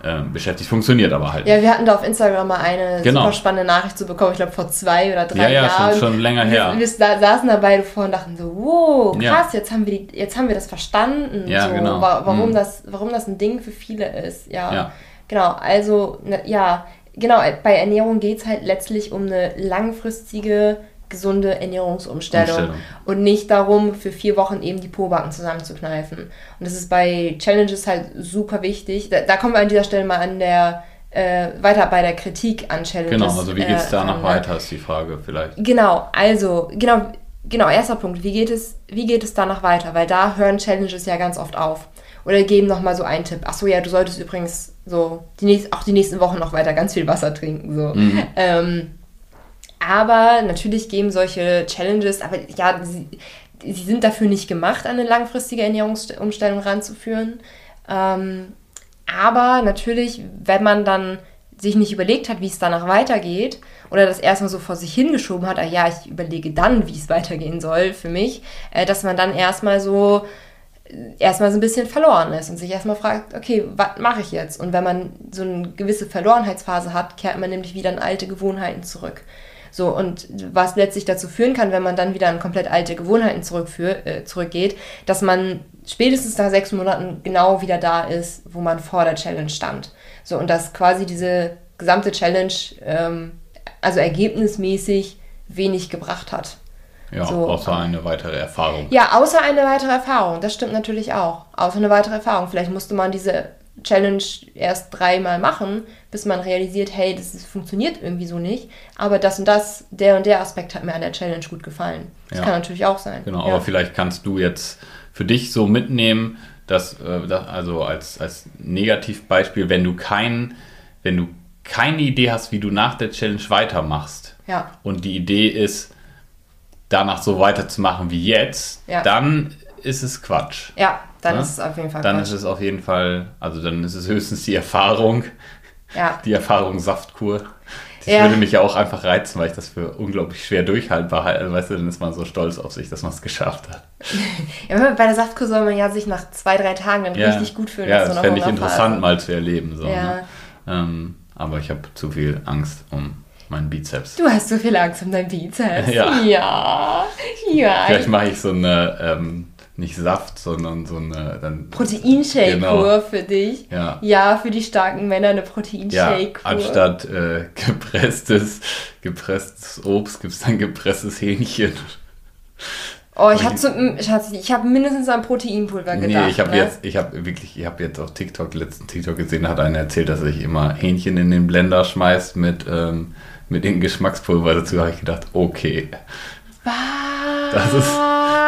äh, beschäftigt. Funktioniert aber halt. Ja, wir hatten da auf Instagram mal eine genau. super spannende Nachricht zu bekommen, ich glaube vor zwei oder drei ja, ja, Jahren. Schon, schon länger her. Wir, wir saßen dabei davor und dachten so, wow, krass, ja. jetzt, haben wir die, jetzt haben wir das verstanden, ja, so, genau. warum, mhm. das, warum das ein Ding für viele ist. Ja, ja. genau. Also, ne, ja, genau, bei Ernährung geht es halt letztlich um eine langfristige, gesunde Ernährungsumstellung Umstellung. und nicht darum, für vier Wochen eben die Pobacken zusammenzukneifen. Und das ist bei Challenges halt super wichtig. Da, da kommen wir an dieser Stelle mal an der äh, weiter bei der Kritik an Challenges. Genau, also wie geht es äh, weiter, ist die Frage vielleicht. Genau, also, genau, genau, erster Punkt, wie geht es, wie geht es danach weiter? Weil da hören Challenges ja ganz oft auf. Oder geben nochmal so einen Tipp. Achso, ja, du solltest übrigens so die nächst, auch die nächsten Wochen noch weiter ganz viel Wasser trinken. So. Mhm. Ähm, aber natürlich geben solche Challenges, aber ja, sie, sie sind dafür nicht gemacht, eine langfristige Ernährungsumstellung ranzuführen. Ähm, aber natürlich, wenn man dann sich nicht überlegt hat, wie es danach weitergeht, oder das erstmal so vor sich hingeschoben hat, ah ja, ich überlege dann, wie es weitergehen soll für mich, äh, dass man dann erstmal so erstmal so ein bisschen verloren ist und sich erstmal fragt, okay, was mache ich jetzt? Und wenn man so eine gewisse Verlorenheitsphase hat, kehrt man nämlich wieder in alte Gewohnheiten zurück. So, und was letztlich dazu führen kann, wenn man dann wieder in komplett alte Gewohnheiten äh, zurückgeht, dass man spätestens nach sechs Monaten genau wieder da ist, wo man vor der Challenge stand. So, und dass quasi diese gesamte Challenge, ähm, also ergebnismäßig, wenig gebracht hat. Ja, so, außer eine weitere Erfahrung. Ja, außer eine weitere Erfahrung. Das stimmt natürlich auch. Außer eine weitere Erfahrung. Vielleicht musste man diese Challenge erst dreimal machen, bis man realisiert, hey, das ist, funktioniert irgendwie so nicht. Aber das und das, der und der Aspekt hat mir an der Challenge gut gefallen. Das ja. kann natürlich auch sein. Genau, ja. aber vielleicht kannst du jetzt für dich so mitnehmen, dass, äh, also als, als Negativbeispiel, wenn du kein, wenn du keine Idee hast, wie du nach der Challenge weitermachst. Ja. Und die Idee ist, danach so weiterzumachen wie jetzt, ja. dann ist es Quatsch. Ja, dann ja? ist es auf jeden Fall Dann Quatsch. ist es auf jeden Fall, also dann ist es höchstens die Erfahrung, ja. die Erfahrung Saftkur, Das ja. würde mich ja auch einfach reizen, weil ich das für unglaublich schwer durchhaltbar halte. Weißt du, dann ist man so stolz auf sich, dass man es geschafft hat. ja, bei der Saftkur soll man ja sich nach zwei, drei Tagen dann ja. richtig gut fühlen. Ja, das fände ich interessant mal zu erleben. So, ja. Ne? Ähm, aber ich habe zu viel Angst um meinen Bizeps. Du hast so viel Angst um deinen Bizeps. Ja. Ja. ja. Vielleicht mache ich so eine, ähm, nicht Saft, sondern so eine dann. Proteinshake-Kur genau. für dich. Ja. Ja, für die starken Männer eine Proteinshake-Kur. Ja, anstatt äh, gepresstes, gepresstes Obst gibt es dann gepresstes Hähnchen. Oh, ich habe ich hab mindestens an Proteinpulver gedacht. Nee, ich habe ne? jetzt, ich habe wirklich, ich habe jetzt auf TikTok, letzten TikTok gesehen, hat einer erzählt, dass er sich immer Hähnchen in den Blender schmeißt mit, ähm, mit dem Geschmackspulver. Dazu habe ich gedacht, okay. Was? Das ist,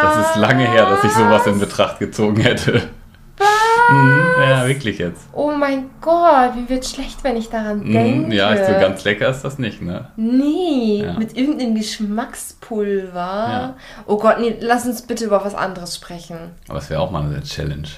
das ist lange her, dass ich sowas in Betracht gezogen hätte. Mhm, ja, wirklich jetzt. Oh mein Gott, wie wird schlecht, wenn ich daran mhm, denke. Ja, so ganz lecker ist das nicht, ne? Nee, ja. mit irgendeinem Geschmackspulver. Ja. Oh Gott, nee, lass uns bitte über was anderes sprechen. Aber es wäre auch mal eine Challenge.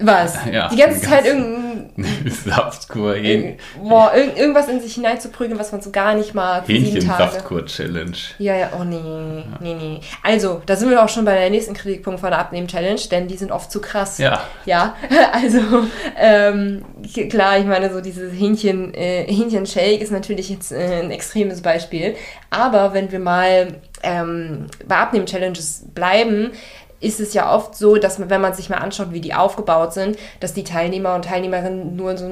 Was? Ja, die ganze Zeit irgendein. Saftkur. Irg boah, irg irgendwas in sich hineinzuprügeln, was man so gar nicht mag. Hähnchen-Saftkur-Challenge. Ja, ja, oh nee, ja. nee, nee. Also, da sind wir auch schon bei der nächsten Kritikpunkt von der Abnehmen-Challenge, denn die sind oft zu krass. Ja. Ja, also, ähm, klar, ich meine, so dieses Hähnchen, äh, Hähnchen-Shake ist natürlich jetzt äh, ein extremes Beispiel. Aber wenn wir mal ähm, bei Abnehmen-Challenges bleiben, ist es ja oft so, dass man, wenn man sich mal anschaut, wie die aufgebaut sind, dass die Teilnehmer und Teilnehmerinnen nur so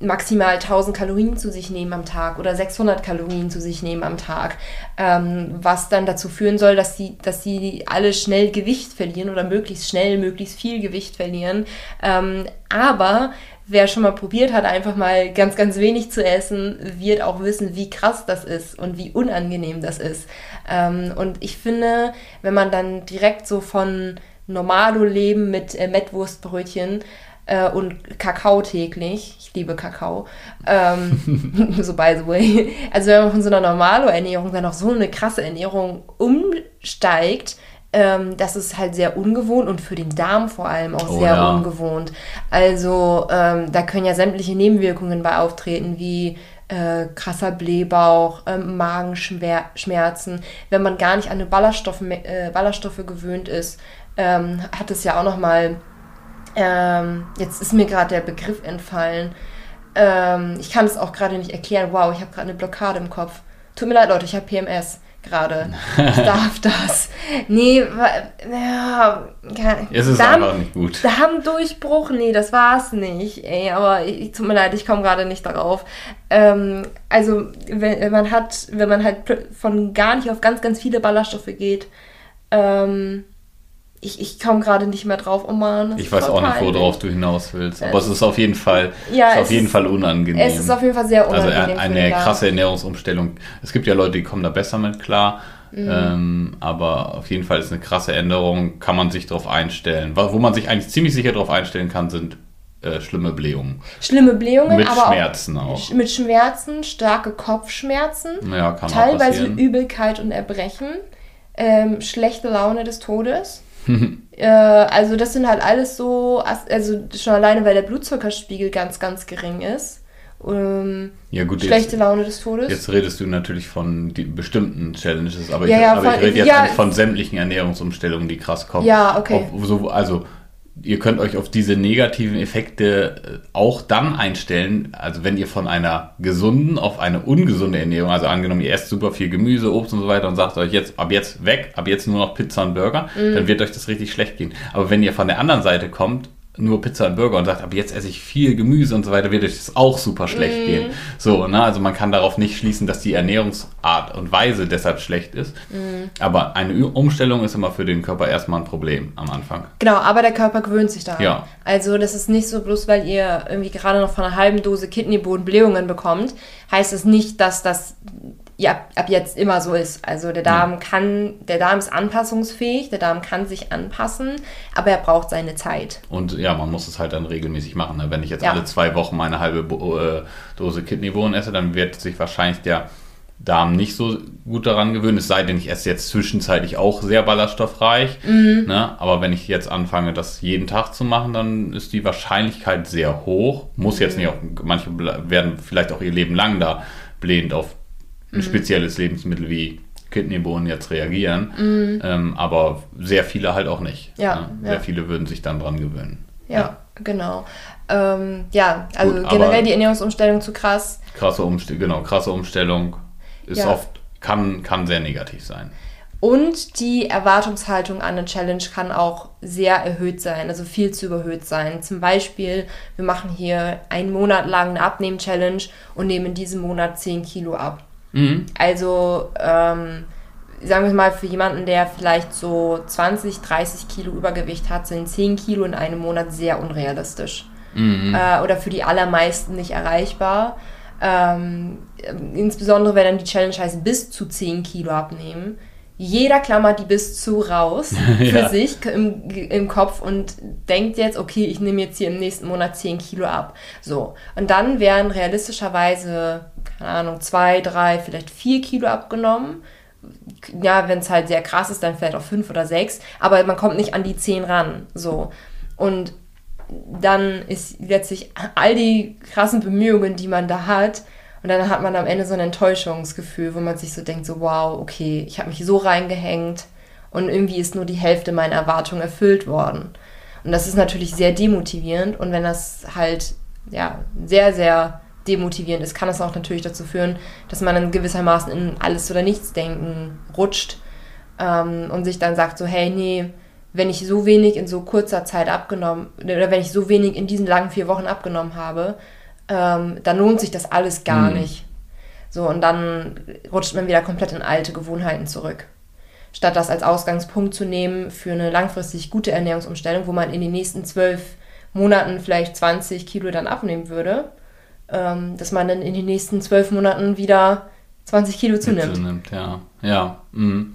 maximal 1000 Kalorien zu sich nehmen am Tag oder 600 Kalorien zu sich nehmen am Tag, ähm, was dann dazu führen soll, dass sie, dass sie alle schnell Gewicht verlieren oder möglichst schnell, möglichst viel Gewicht verlieren. Ähm, aber wer schon mal probiert hat, einfach mal ganz, ganz wenig zu essen, wird auch wissen, wie krass das ist und wie unangenehm das ist. Ähm, und ich finde, wenn man dann direkt so von Normalo-Leben mit äh, Mettwurstbrötchen äh, und Kakao täglich, ich liebe Kakao, ähm, so by the way, also wenn man von so einer Normalo-Ernährung dann auf so eine krasse Ernährung umsteigt, ähm, das ist halt sehr ungewohnt und für den Darm vor allem auch oh, sehr ja. ungewohnt. Also ähm, da können ja sämtliche Nebenwirkungen bei auftreten, wie äh, krasser Blähbauch, äh, Magenschmerzen. Wenn man gar nicht an eine Ballaststoffe, äh, Ballaststoffe gewöhnt ist, ähm, hat es ja auch nochmal, ähm, jetzt ist mir gerade der Begriff entfallen. Ähm, ich kann es auch gerade nicht erklären. Wow, ich habe gerade eine Blockade im Kopf. Tut mir leid, Leute, ich habe PMS gerade. Ich darf das. Nee, ja, es ist Darm, einfach nicht gut. Darmdurchbruch, nee, das war's nicht. Ey, aber ich, tut mir leid, ich komme gerade nicht darauf. Ähm, also, wenn man hat, wenn man halt von gar nicht auf ganz, ganz viele Ballaststoffe geht, ähm, ich, ich komme gerade nicht mehr drauf, oh Mann. Ich weiß auch nicht, worauf du hinaus willst. Aber es ist auf jeden Fall, ja, ist auf jeden Fall unangenehm. Es ist auf jeden Fall sehr unangenehm. Also eine krasse Ernährungsumstellung. Es gibt ja Leute, die kommen da besser mit klar. Mhm. Ähm, aber auf jeden Fall ist eine krasse Änderung, kann man sich darauf einstellen. Wo man sich eigentlich ziemlich sicher darauf einstellen kann, sind äh, schlimme Blähungen. Schlimme Blähungen, mit aber Schmerzen auch, auch. Mit Schmerzen, starke Kopfschmerzen, ja, teilweise Übelkeit und Erbrechen, ähm, schlechte Laune des Todes. äh, also das sind halt alles so, also schon alleine, weil der Blutzuckerspiegel ganz, ganz gering ist. Ähm, ja, gut, schlechte jetzt, Laune des Todes. Jetzt redest du natürlich von bestimmten Challenges, aber, ja, ich, ja, aber von, ich rede jetzt ja, von sämtlichen Ernährungsumstellungen, die krass kommen. Ja, okay. Auf, so, also ihr könnt euch auf diese negativen Effekte äh, auch dann einstellen, also wenn ihr von einer gesunden auf eine ungesunde Ernährung, also angenommen, ihr esst super viel Gemüse, Obst und so weiter und sagt euch jetzt ab jetzt weg, ab jetzt nur noch Pizza und Burger, mhm. dann wird euch das richtig schlecht gehen. Aber wenn ihr von der anderen Seite kommt nur Pizza und Burger und sagt, aber jetzt esse ich viel Gemüse und so weiter, wird euch das auch super schlecht mm. gehen. So, ne? Also man kann darauf nicht schließen, dass die Ernährungsart und Weise deshalb schlecht ist. Mm. Aber eine Umstellung ist immer für den Körper erstmal ein Problem am Anfang. Genau, aber der Körper gewöhnt sich daran. Ja. Also das ist nicht so, bloß weil ihr irgendwie gerade noch von einer halben Dose Kidneybohnen Blähungen bekommt, heißt es nicht, dass das ja, ab jetzt immer so ist. Also der Darm ja. kann, der Darm ist anpassungsfähig, der Darm kann sich anpassen, aber er braucht seine Zeit. Und ja, man muss es halt dann regelmäßig machen. Ne? Wenn ich jetzt ja. alle zwei Wochen meine halbe äh, Dose Kidneybohnen esse, dann wird sich wahrscheinlich der Darm nicht so gut daran gewöhnen, es sei denn, ich esse jetzt zwischenzeitlich auch sehr ballaststoffreich. Mhm. Ne? Aber wenn ich jetzt anfange, das jeden Tag zu machen, dann ist die Wahrscheinlichkeit sehr hoch. Muss mhm. jetzt nicht auch, manche werden vielleicht auch ihr Leben lang da blind auf ein mhm. spezielles Lebensmittel wie Kidneybohnen jetzt reagieren. Mhm. Ähm, aber sehr viele halt auch nicht. Ja, ne? Sehr ja. viele würden sich dann dran gewöhnen. Ja, ja. genau. Ähm, ja, also Gut, generell die Ernährungsumstellung zu krass. Krasse Umstellung, genau, krasse Umstellung ist ja. oft, kann, kann sehr negativ sein. Und die Erwartungshaltung an eine Challenge kann auch sehr erhöht sein, also viel zu überhöht sein. Zum Beispiel, wir machen hier einen Monat lang eine Abnehmen-Challenge und nehmen in diesem Monat 10 Kilo ab. Mhm. Also, ähm, sagen wir mal, für jemanden, der vielleicht so 20, 30 Kilo Übergewicht hat, sind 10 Kilo in einem Monat sehr unrealistisch. Mhm. Äh, oder für die allermeisten nicht erreichbar. Ähm, insbesondere wenn dann die Challenge heißt, bis zu 10 Kilo abnehmen jeder klammert die bis zu raus für ja. sich im, im Kopf und denkt jetzt, okay, ich nehme jetzt hier im nächsten Monat 10 Kilo ab. So. Und dann werden realistischerweise, keine Ahnung, zwei, drei, vielleicht vier Kilo abgenommen. Ja, wenn es halt sehr krass ist, dann vielleicht auch fünf oder sechs. Aber man kommt nicht an die zehn ran. So. Und dann ist letztlich all die krassen Bemühungen, die man da hat, und dann hat man am Ende so ein Enttäuschungsgefühl, wo man sich so denkt, so wow, okay, ich habe mich so reingehängt und irgendwie ist nur die Hälfte meiner Erwartungen erfüllt worden. Und das ist natürlich sehr demotivierend und wenn das halt ja sehr, sehr demotivierend ist, kann das auch natürlich dazu führen, dass man dann gewissermaßen in alles oder nichts denken rutscht ähm, und sich dann sagt so, hey, nee, wenn ich so wenig in so kurzer Zeit abgenommen, oder wenn ich so wenig in diesen langen vier Wochen abgenommen habe, ähm, dann lohnt sich das alles gar mhm. nicht. So, und dann rutscht man wieder komplett in alte Gewohnheiten zurück. Statt das als Ausgangspunkt zu nehmen für eine langfristig gute Ernährungsumstellung, wo man in den nächsten zwölf Monaten vielleicht 20 Kilo dann abnehmen würde, ähm, dass man dann in den nächsten zwölf Monaten wieder 20 Kilo zunimmt. zunimmt ja, ja. Mhm.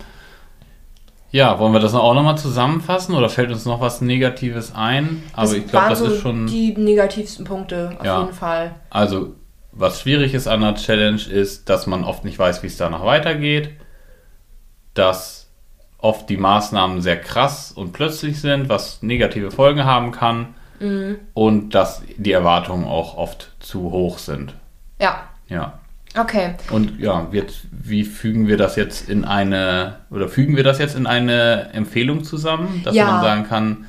Ja, wollen wir das auch nochmal zusammenfassen oder fällt uns noch was Negatives ein? Aber das ich glaube, das so ist schon. Die negativsten Punkte auf ja. jeden Fall. Also, was schwierig ist an der Challenge ist, dass man oft nicht weiß, wie es danach weitergeht. Dass oft die Maßnahmen sehr krass und plötzlich sind, was negative Folgen haben kann. Mhm. Und dass die Erwartungen auch oft zu hoch sind. Ja. Ja. Okay. Und ja, jetzt, wie fügen wir das jetzt in eine, oder fügen wir das jetzt in eine Empfehlung zusammen, dass ja. man sagen kann,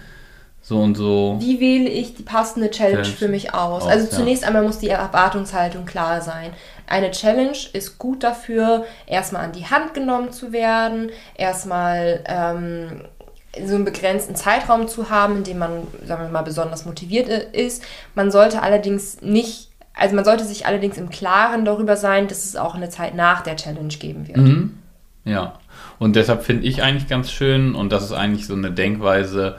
so und so. Wie wähle ich die passende Challenge, Challenge für mich aus? aus also zunächst ja. einmal muss die Erwartungshaltung klar sein. Eine Challenge ist gut dafür, erstmal an die Hand genommen zu werden, erstmal ähm, so einen begrenzten Zeitraum zu haben, in dem man, sagen wir mal, besonders motiviert ist. Man sollte allerdings nicht also man sollte sich allerdings im Klaren darüber sein, dass es auch eine Zeit nach der Challenge geben wird. Mhm. Ja, und deshalb finde ich eigentlich ganz schön, und das ist eigentlich so eine Denkweise,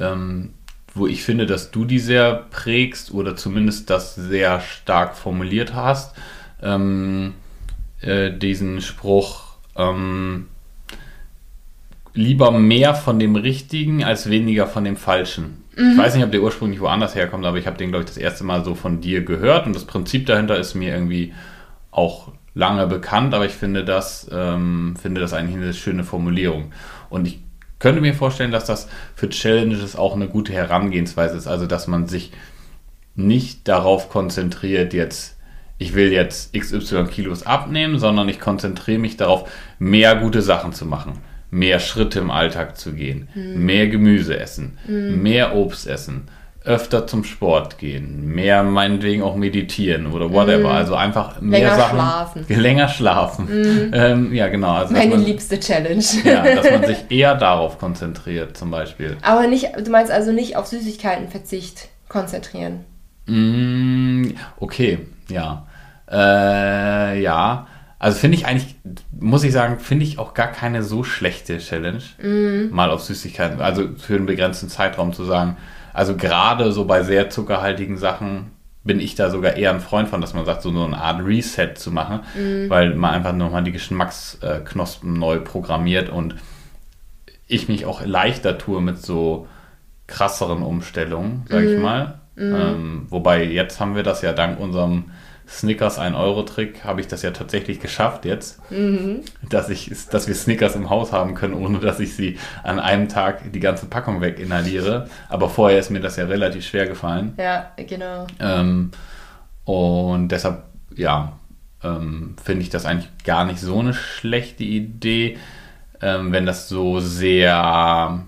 ähm, wo ich finde, dass du die sehr prägst oder zumindest das sehr stark formuliert hast, ähm, äh, diesen Spruch, ähm, lieber mehr von dem Richtigen als weniger von dem Falschen. Mhm. Ich weiß nicht, ob der ursprünglich woanders herkommt, aber ich habe den, glaube ich, das erste Mal so von dir gehört und das Prinzip dahinter ist mir irgendwie auch lange bekannt, aber ich finde das, ähm, finde das eigentlich eine schöne Formulierung. Und ich könnte mir vorstellen, dass das für Challenges auch eine gute Herangehensweise ist, also dass man sich nicht darauf konzentriert, jetzt, ich will jetzt XY Kilos abnehmen, sondern ich konzentriere mich darauf, mehr gute Sachen zu machen mehr Schritte im Alltag zu gehen, mhm. mehr Gemüse essen, mhm. mehr Obst essen, öfter zum Sport gehen, mehr meinetwegen auch meditieren oder whatever. Mhm. Also einfach mehr länger Sachen. Schlafen. Länger schlafen. Mhm. Ähm, ja, genau. Also, Meine man, liebste Challenge. ja, dass man sich eher darauf konzentriert, zum Beispiel. Aber nicht, du meinst also nicht auf Süßigkeitenverzicht konzentrieren. Mm, okay, ja. Äh, ja. Also finde ich eigentlich, muss ich sagen, finde ich auch gar keine so schlechte Challenge, mm. mal auf Süßigkeiten, also für einen begrenzten Zeitraum zu sagen. Also gerade so bei sehr zuckerhaltigen Sachen bin ich da sogar eher ein Freund von, dass man sagt, so eine Art Reset zu machen, mm. weil man einfach nochmal die Geschmacksknospen neu programmiert und ich mich auch leichter tue mit so krasseren Umstellungen, sag mm. ich mal. Mm. Ähm, wobei jetzt haben wir das ja dank unserem Snickers 1-Euro-Trick habe ich das ja tatsächlich geschafft jetzt, mhm. dass, ich, dass wir Snickers im Haus haben können, ohne dass ich sie an einem Tag die ganze Packung weg inhaliere. Aber vorher ist mir das ja relativ schwer gefallen. Ja, genau. Ähm, und deshalb, ja, ähm, finde ich das eigentlich gar nicht so eine schlechte Idee, ähm, wenn das so sehr,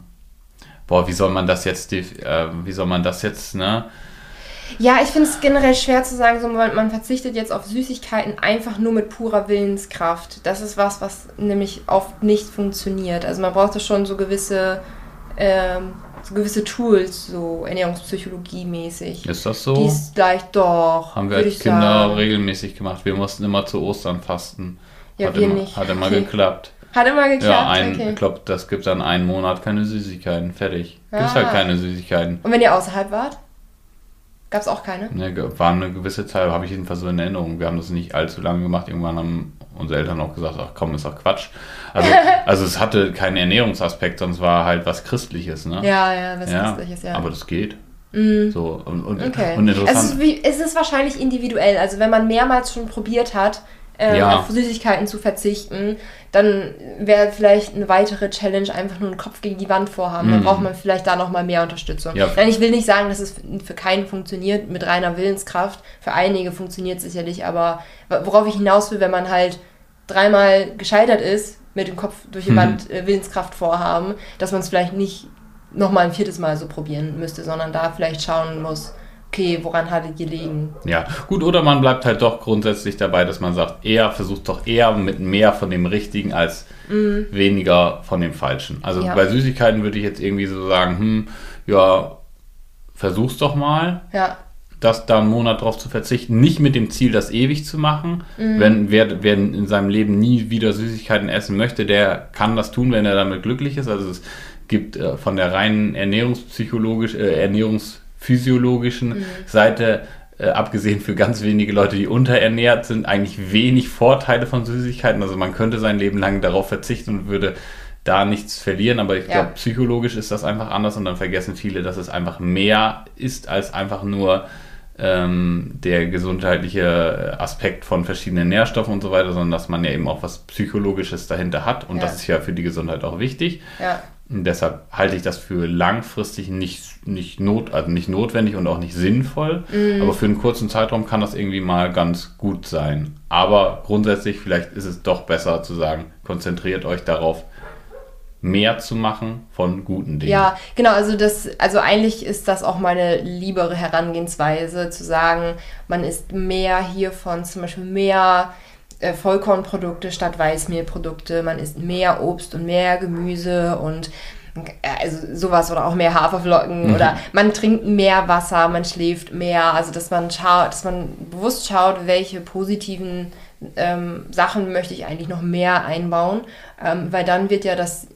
boah, wie soll man das jetzt, äh, wie soll man das jetzt, ne? Ja, ich finde es generell schwer zu sagen, so man, man, verzichtet jetzt auf Süßigkeiten einfach nur mit purer Willenskraft. Das ist was, was nämlich oft nicht funktioniert. Also man braucht da schon so gewisse, ähm, so gewisse Tools, so Ernährungspsychologie-mäßig. Ist das so? Die ist gleich doch. Haben wir als Kinder sagen. regelmäßig gemacht. Wir mussten immer zu Ostern fasten. Ja, hat wir immer, nicht. Hat immer okay. geklappt. Hat immer geklappt. Ja, ein, okay. ich glaube, das gibt dann einen Monat keine Süßigkeiten. Fertig. Ah. Gibt halt keine Süßigkeiten. Und wenn ihr außerhalb wart? Gab es auch keine? Ne, war eine gewisse Zeit, habe ich jedenfalls so in Erinnerung. Wir haben das nicht allzu lange gemacht. Irgendwann haben unsere Eltern auch gesagt, ach komm, ist doch Quatsch. Also, also es hatte keinen Ernährungsaspekt, sonst war halt was Christliches, ne? Ja, ja, was ja, Christliches, ja. Aber das geht. Mm. So, und, und, okay. und interessant. Wie, es ist wahrscheinlich individuell. Also wenn man mehrmals schon probiert hat, ähm, ja. auf Süßigkeiten zu verzichten, dann wäre vielleicht eine weitere Challenge einfach nur einen Kopf gegen die Wand vorhaben. Dann mm. braucht man vielleicht da nochmal mehr Unterstützung. Ja. Nein, ich will nicht sagen, dass es für keinen funktioniert mit reiner Willenskraft. Für einige funktioniert es sicherlich, aber worauf ich hinaus will, wenn man halt dreimal gescheitert ist, mit dem Kopf durch die mhm. Wand äh, Willenskraft vorhaben, dass man es vielleicht nicht nochmal ein viertes Mal so probieren müsste, sondern da vielleicht schauen muss, okay, woran hat es gelegen? Ja, gut, oder man bleibt halt doch grundsätzlich dabei, dass man sagt, eher versucht doch eher mit mehr von dem Richtigen als mm. weniger von dem Falschen. Also ja. bei Süßigkeiten würde ich jetzt irgendwie so sagen, hm, ja, versuch's doch mal. Ja. Das da einen Monat drauf zu verzichten, nicht mit dem Ziel, das ewig zu machen. Mm. Wenn wer, wer in seinem Leben nie wieder Süßigkeiten essen möchte, der kann das tun, wenn er damit glücklich ist. Also es gibt äh, von der reinen ernährungspsychologisch, äh, Ernährungs physiologischen mhm. Seite, äh, abgesehen für ganz wenige Leute, die unterernährt sind, eigentlich wenig Vorteile von Süßigkeiten. Also man könnte sein Leben lang darauf verzichten und würde da nichts verlieren, aber ich ja. glaube, psychologisch ist das einfach anders und dann vergessen viele, dass es einfach mehr ist als einfach nur ähm, der gesundheitliche Aspekt von verschiedenen Nährstoffen und so weiter, sondern dass man ja eben auch was Psychologisches dahinter hat und ja. das ist ja für die Gesundheit auch wichtig. Ja. Deshalb halte ich das für langfristig nicht, nicht, not, also nicht notwendig und auch nicht sinnvoll. Mhm. Aber für einen kurzen Zeitraum kann das irgendwie mal ganz gut sein. Aber grundsätzlich, vielleicht ist es doch besser zu sagen, konzentriert euch darauf, mehr zu machen von guten Dingen. Ja, genau, also das, also eigentlich ist das auch meine liebere Herangehensweise, zu sagen, man isst mehr hiervon, zum Beispiel mehr äh, Vollkornprodukte statt Weißmehlprodukte. Man isst mehr Obst und mehr Gemüse und äh, also sowas oder auch mehr Haferflocken mhm. oder man trinkt mehr Wasser, man schläft mehr. Also dass man schaut, dass man bewusst schaut, welche positiven ähm, Sachen möchte ich eigentlich noch mehr einbauen, ähm, weil dann wird ja das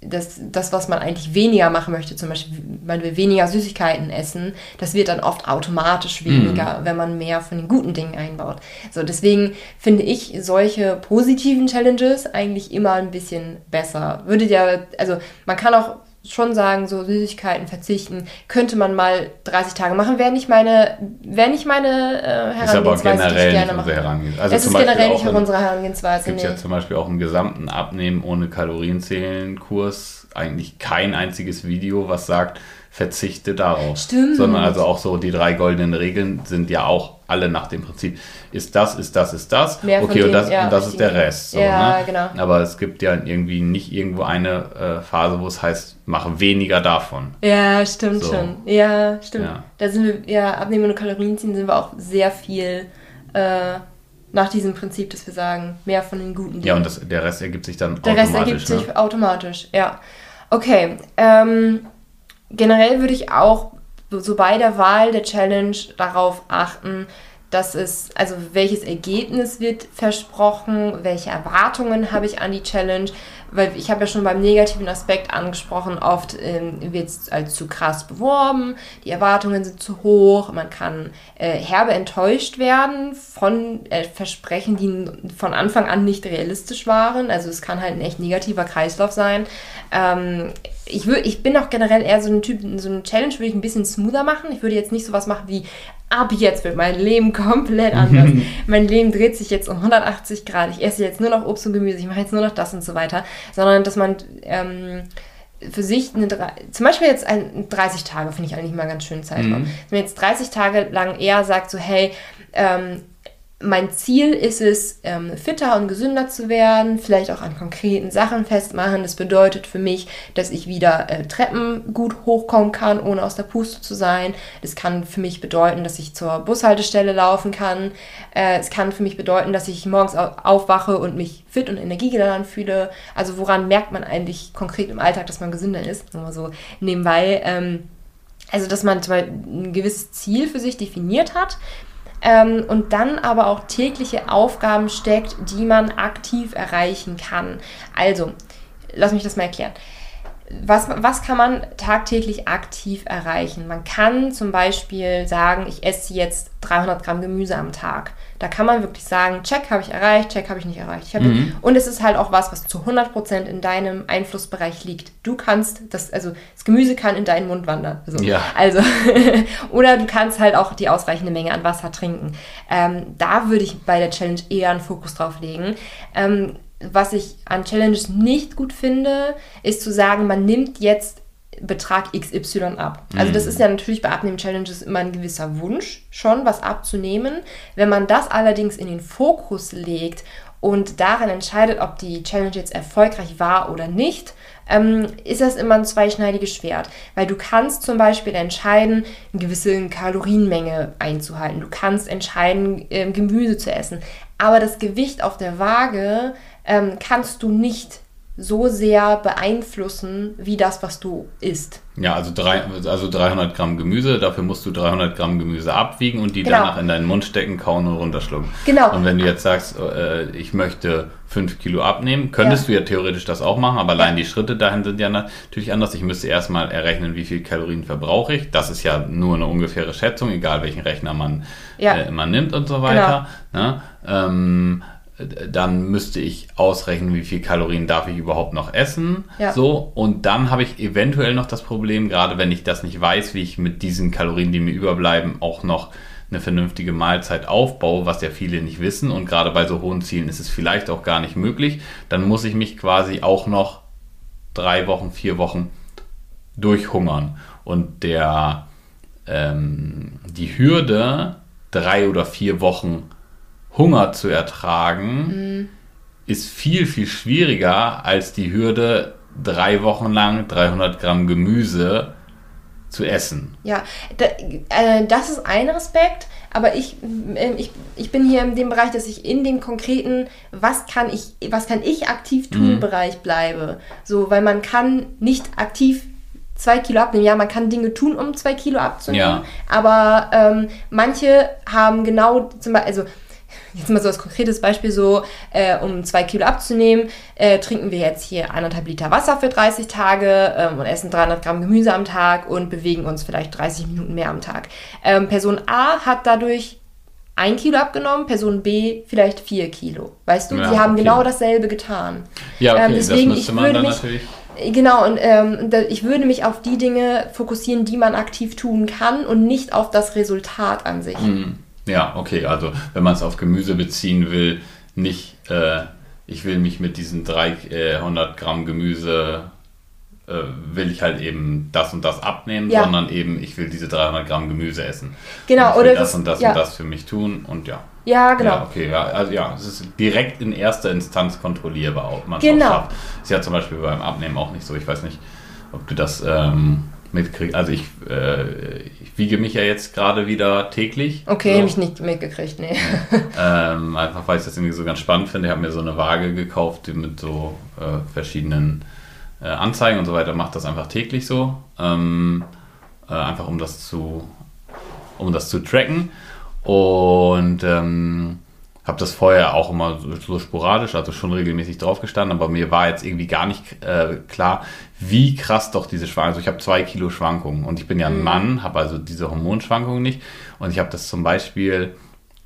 das, das, was man eigentlich weniger machen möchte, zum Beispiel, man will weniger Süßigkeiten essen, das wird dann oft automatisch weniger, mm. wenn man mehr von den guten Dingen einbaut. So, deswegen finde ich solche positiven Challenges eigentlich immer ein bisschen besser. Würde ja, also man kann auch schon sagen, so Süßigkeiten verzichten, könnte man mal 30 Tage machen, wäre nicht meine, wäre nicht meine äh, Herangehensweise, ist aber generell nicht unsere Herangehensweise. Also es ist generell nicht unsere Herangehensweise. Es gibt nee. ja zum Beispiel auch im gesamten Abnehmen ohne Kalorienzählen Kurs eigentlich kein einziges Video, was sagt, verzichte darauf. Stimmt. Sondern also auch so die drei goldenen Regeln sind ja auch alle nach dem Prinzip, ist das, ist das, ist das. Mehr okay, und das, ja, und das ist der Rest. So, ja, ne? genau. Aber es gibt ja irgendwie nicht irgendwo eine äh, Phase, wo es heißt, mache weniger davon. Ja, stimmt so. schon. Ja, stimmt. Ja. Da sind wir, ja, abnehmen und Kalorien ziehen, sind wir auch sehr viel äh, nach diesem Prinzip, dass wir sagen, mehr von den guten Dingen. Ja, und das, der Rest ergibt sich dann der automatisch. Der Rest ergibt ne? sich automatisch, ja. Okay, ähm, generell würde ich auch so bei der Wahl der Challenge darauf achten, dass es, also welches Ergebnis wird versprochen, welche Erwartungen habe ich an die Challenge, weil ich habe ja schon beim negativen Aspekt angesprochen, oft ähm, wird es als zu krass beworben, die Erwartungen sind zu hoch, man kann äh, herbe enttäuscht werden von äh, Versprechen, die von Anfang an nicht realistisch waren, also es kann halt ein echt negativer Kreislauf sein. Ähm, ich, ich bin auch generell eher so ein Typ, so eine Challenge würde ich ein bisschen smoother machen. Ich würde jetzt nicht sowas machen wie, ab jetzt wird mein Leben komplett anders. mein Leben dreht sich jetzt um 180 Grad. Ich esse jetzt nur noch Obst und Gemüse. Ich mache jetzt nur noch das und so weiter. Sondern, dass man ähm, für sich eine, zum Beispiel jetzt ein, 30 Tage finde ich eigentlich mal ganz schön Zeitraum. Mhm. Wenn man jetzt 30 Tage lang eher sagt so, hey, ähm, mein Ziel ist es, ähm, fitter und gesünder zu werden, vielleicht auch an konkreten Sachen festmachen. Das bedeutet für mich, dass ich wieder äh, Treppen gut hochkommen kann, ohne aus der Puste zu sein. Das kann für mich bedeuten, dass ich zur Bushaltestelle laufen kann. Äh, es kann für mich bedeuten, dass ich morgens aufwache und mich fit und energiegeladen fühle. Also woran merkt man eigentlich konkret im Alltag, dass man gesünder ist? Nur mal so nebenbei. Ähm, also, dass man ein gewisses Ziel für sich definiert hat, ähm, und dann aber auch tägliche Aufgaben steckt, die man aktiv erreichen kann. Also, lass mich das mal erklären. Was, was kann man tagtäglich aktiv erreichen? Man kann zum Beispiel sagen, ich esse jetzt 300 Gramm Gemüse am Tag. Da kann man wirklich sagen, check habe ich erreicht, check habe ich nicht erreicht. Ich mhm. Und es ist halt auch was, was zu 100% in deinem Einflussbereich liegt. Du kannst, das, also das Gemüse kann in deinen Mund wandern. Also, ja. also oder du kannst halt auch die ausreichende Menge an Wasser trinken. Ähm, da würde ich bei der Challenge eher einen Fokus drauf legen. Ähm, was ich an Challenges nicht gut finde, ist zu sagen, man nimmt jetzt Betrag XY ab. Also das mhm. ist ja natürlich bei Abnehmen-Challenges immer ein gewisser Wunsch, schon was abzunehmen. Wenn man das allerdings in den Fokus legt und darin entscheidet, ob die Challenge jetzt erfolgreich war oder nicht, ähm, ist das immer ein zweischneidiges Schwert. Weil du kannst zum Beispiel entscheiden, eine gewisse Kalorienmenge einzuhalten. Du kannst entscheiden, ähm, Gemüse zu essen. Aber das Gewicht auf der Waage ähm, kannst du nicht so sehr beeinflussen, wie das, was du isst. Ja, also, drei, also 300 Gramm Gemüse, dafür musst du 300 Gramm Gemüse abwiegen und die genau. danach in deinen Mund stecken, kauen und runterschlucken. Genau. Und wenn du jetzt sagst, äh, ich möchte 5 Kilo abnehmen, könntest ja. du ja theoretisch das auch machen, aber allein die Schritte dahin sind ja natürlich anders. Ich müsste erstmal errechnen, wie viel Kalorien verbrauche ich. Das ist ja nur eine ungefähre Schätzung, egal welchen Rechner man, ja. äh, man nimmt und so weiter. Genau. Ne? Ähm, dann müsste ich ausrechnen, wie viel Kalorien darf ich überhaupt noch essen. Ja. So, und dann habe ich eventuell noch das Problem, gerade wenn ich das nicht weiß, wie ich mit diesen Kalorien, die mir überbleiben, auch noch eine vernünftige Mahlzeit aufbaue, was ja viele nicht wissen. Und gerade bei so hohen Zielen ist es vielleicht auch gar nicht möglich. Dann muss ich mich quasi auch noch drei Wochen, vier Wochen durchhungern. Und der, ähm, die Hürde, drei oder vier Wochen Hunger zu ertragen, mhm. ist viel, viel schwieriger als die Hürde, drei Wochen lang 300 Gramm Gemüse zu essen. Ja, da, äh, das ist ein Aspekt, aber ich, äh, ich, ich bin hier in dem Bereich, dass ich in dem konkreten, was kann ich, was kann ich aktiv tun, mhm. Bereich bleibe. So, weil man kann nicht aktiv zwei Kilo abnehmen. Ja, man kann Dinge tun, um zwei Kilo abzunehmen, ja. aber ähm, manche haben genau, zum Beispiel, also jetzt mal so als konkretes Beispiel so, äh, um zwei Kilo abzunehmen, äh, trinken wir jetzt hier anderthalb Liter Wasser für 30 Tage ähm, und essen 300 Gramm Gemüse am Tag und bewegen uns vielleicht 30 Minuten mehr am Tag. Ähm, Person A hat dadurch ein Kilo abgenommen, Person B vielleicht vier Kilo. Weißt du, ja, sie haben okay. genau dasselbe getan. Ja, okay, ähm, deswegen, das müsste man dann mich, natürlich Genau, und ähm, ich würde mich auf die Dinge fokussieren, die man aktiv tun kann und nicht auf das Resultat an sich. Mhm. Ja, okay, also wenn man es auf Gemüse beziehen will, nicht, äh, ich will mich mit diesen 300 äh, Gramm Gemüse, äh, will ich halt eben das und das abnehmen, ja. sondern eben, ich will diese 300 Gramm Gemüse essen. Genau, und oder das, das und das ja. und das für mich tun und ja. Ja, genau. Ja, okay, ja, also ja, es ist direkt in erster Instanz kontrollierbar, ob man es genau. schafft. Ist ja zum Beispiel beim Abnehmen auch nicht so. Ich weiß nicht, ob du das ähm, mitkriegst. Also ich, äh, ich wiege mich ja jetzt gerade wieder täglich. Okay, so. habe ich nicht mitgekriegt, nee. ähm, einfach weil ich das irgendwie so ganz spannend finde. Ich habe mir so eine Waage gekauft, die mit so äh, verschiedenen äh, Anzeigen und so weiter macht das einfach täglich so. Ähm, äh, einfach um das zu, um das zu tracken. Und ähm, habe das vorher auch immer so, so, sporadisch, also schon regelmäßig drauf gestanden, aber mir war jetzt irgendwie gar nicht äh, klar, wie krass doch diese Schwankungen, also ich habe zwei Kilo Schwankungen und ich bin ja ein mhm. Mann, habe also diese Hormonschwankungen nicht und ich habe das zum Beispiel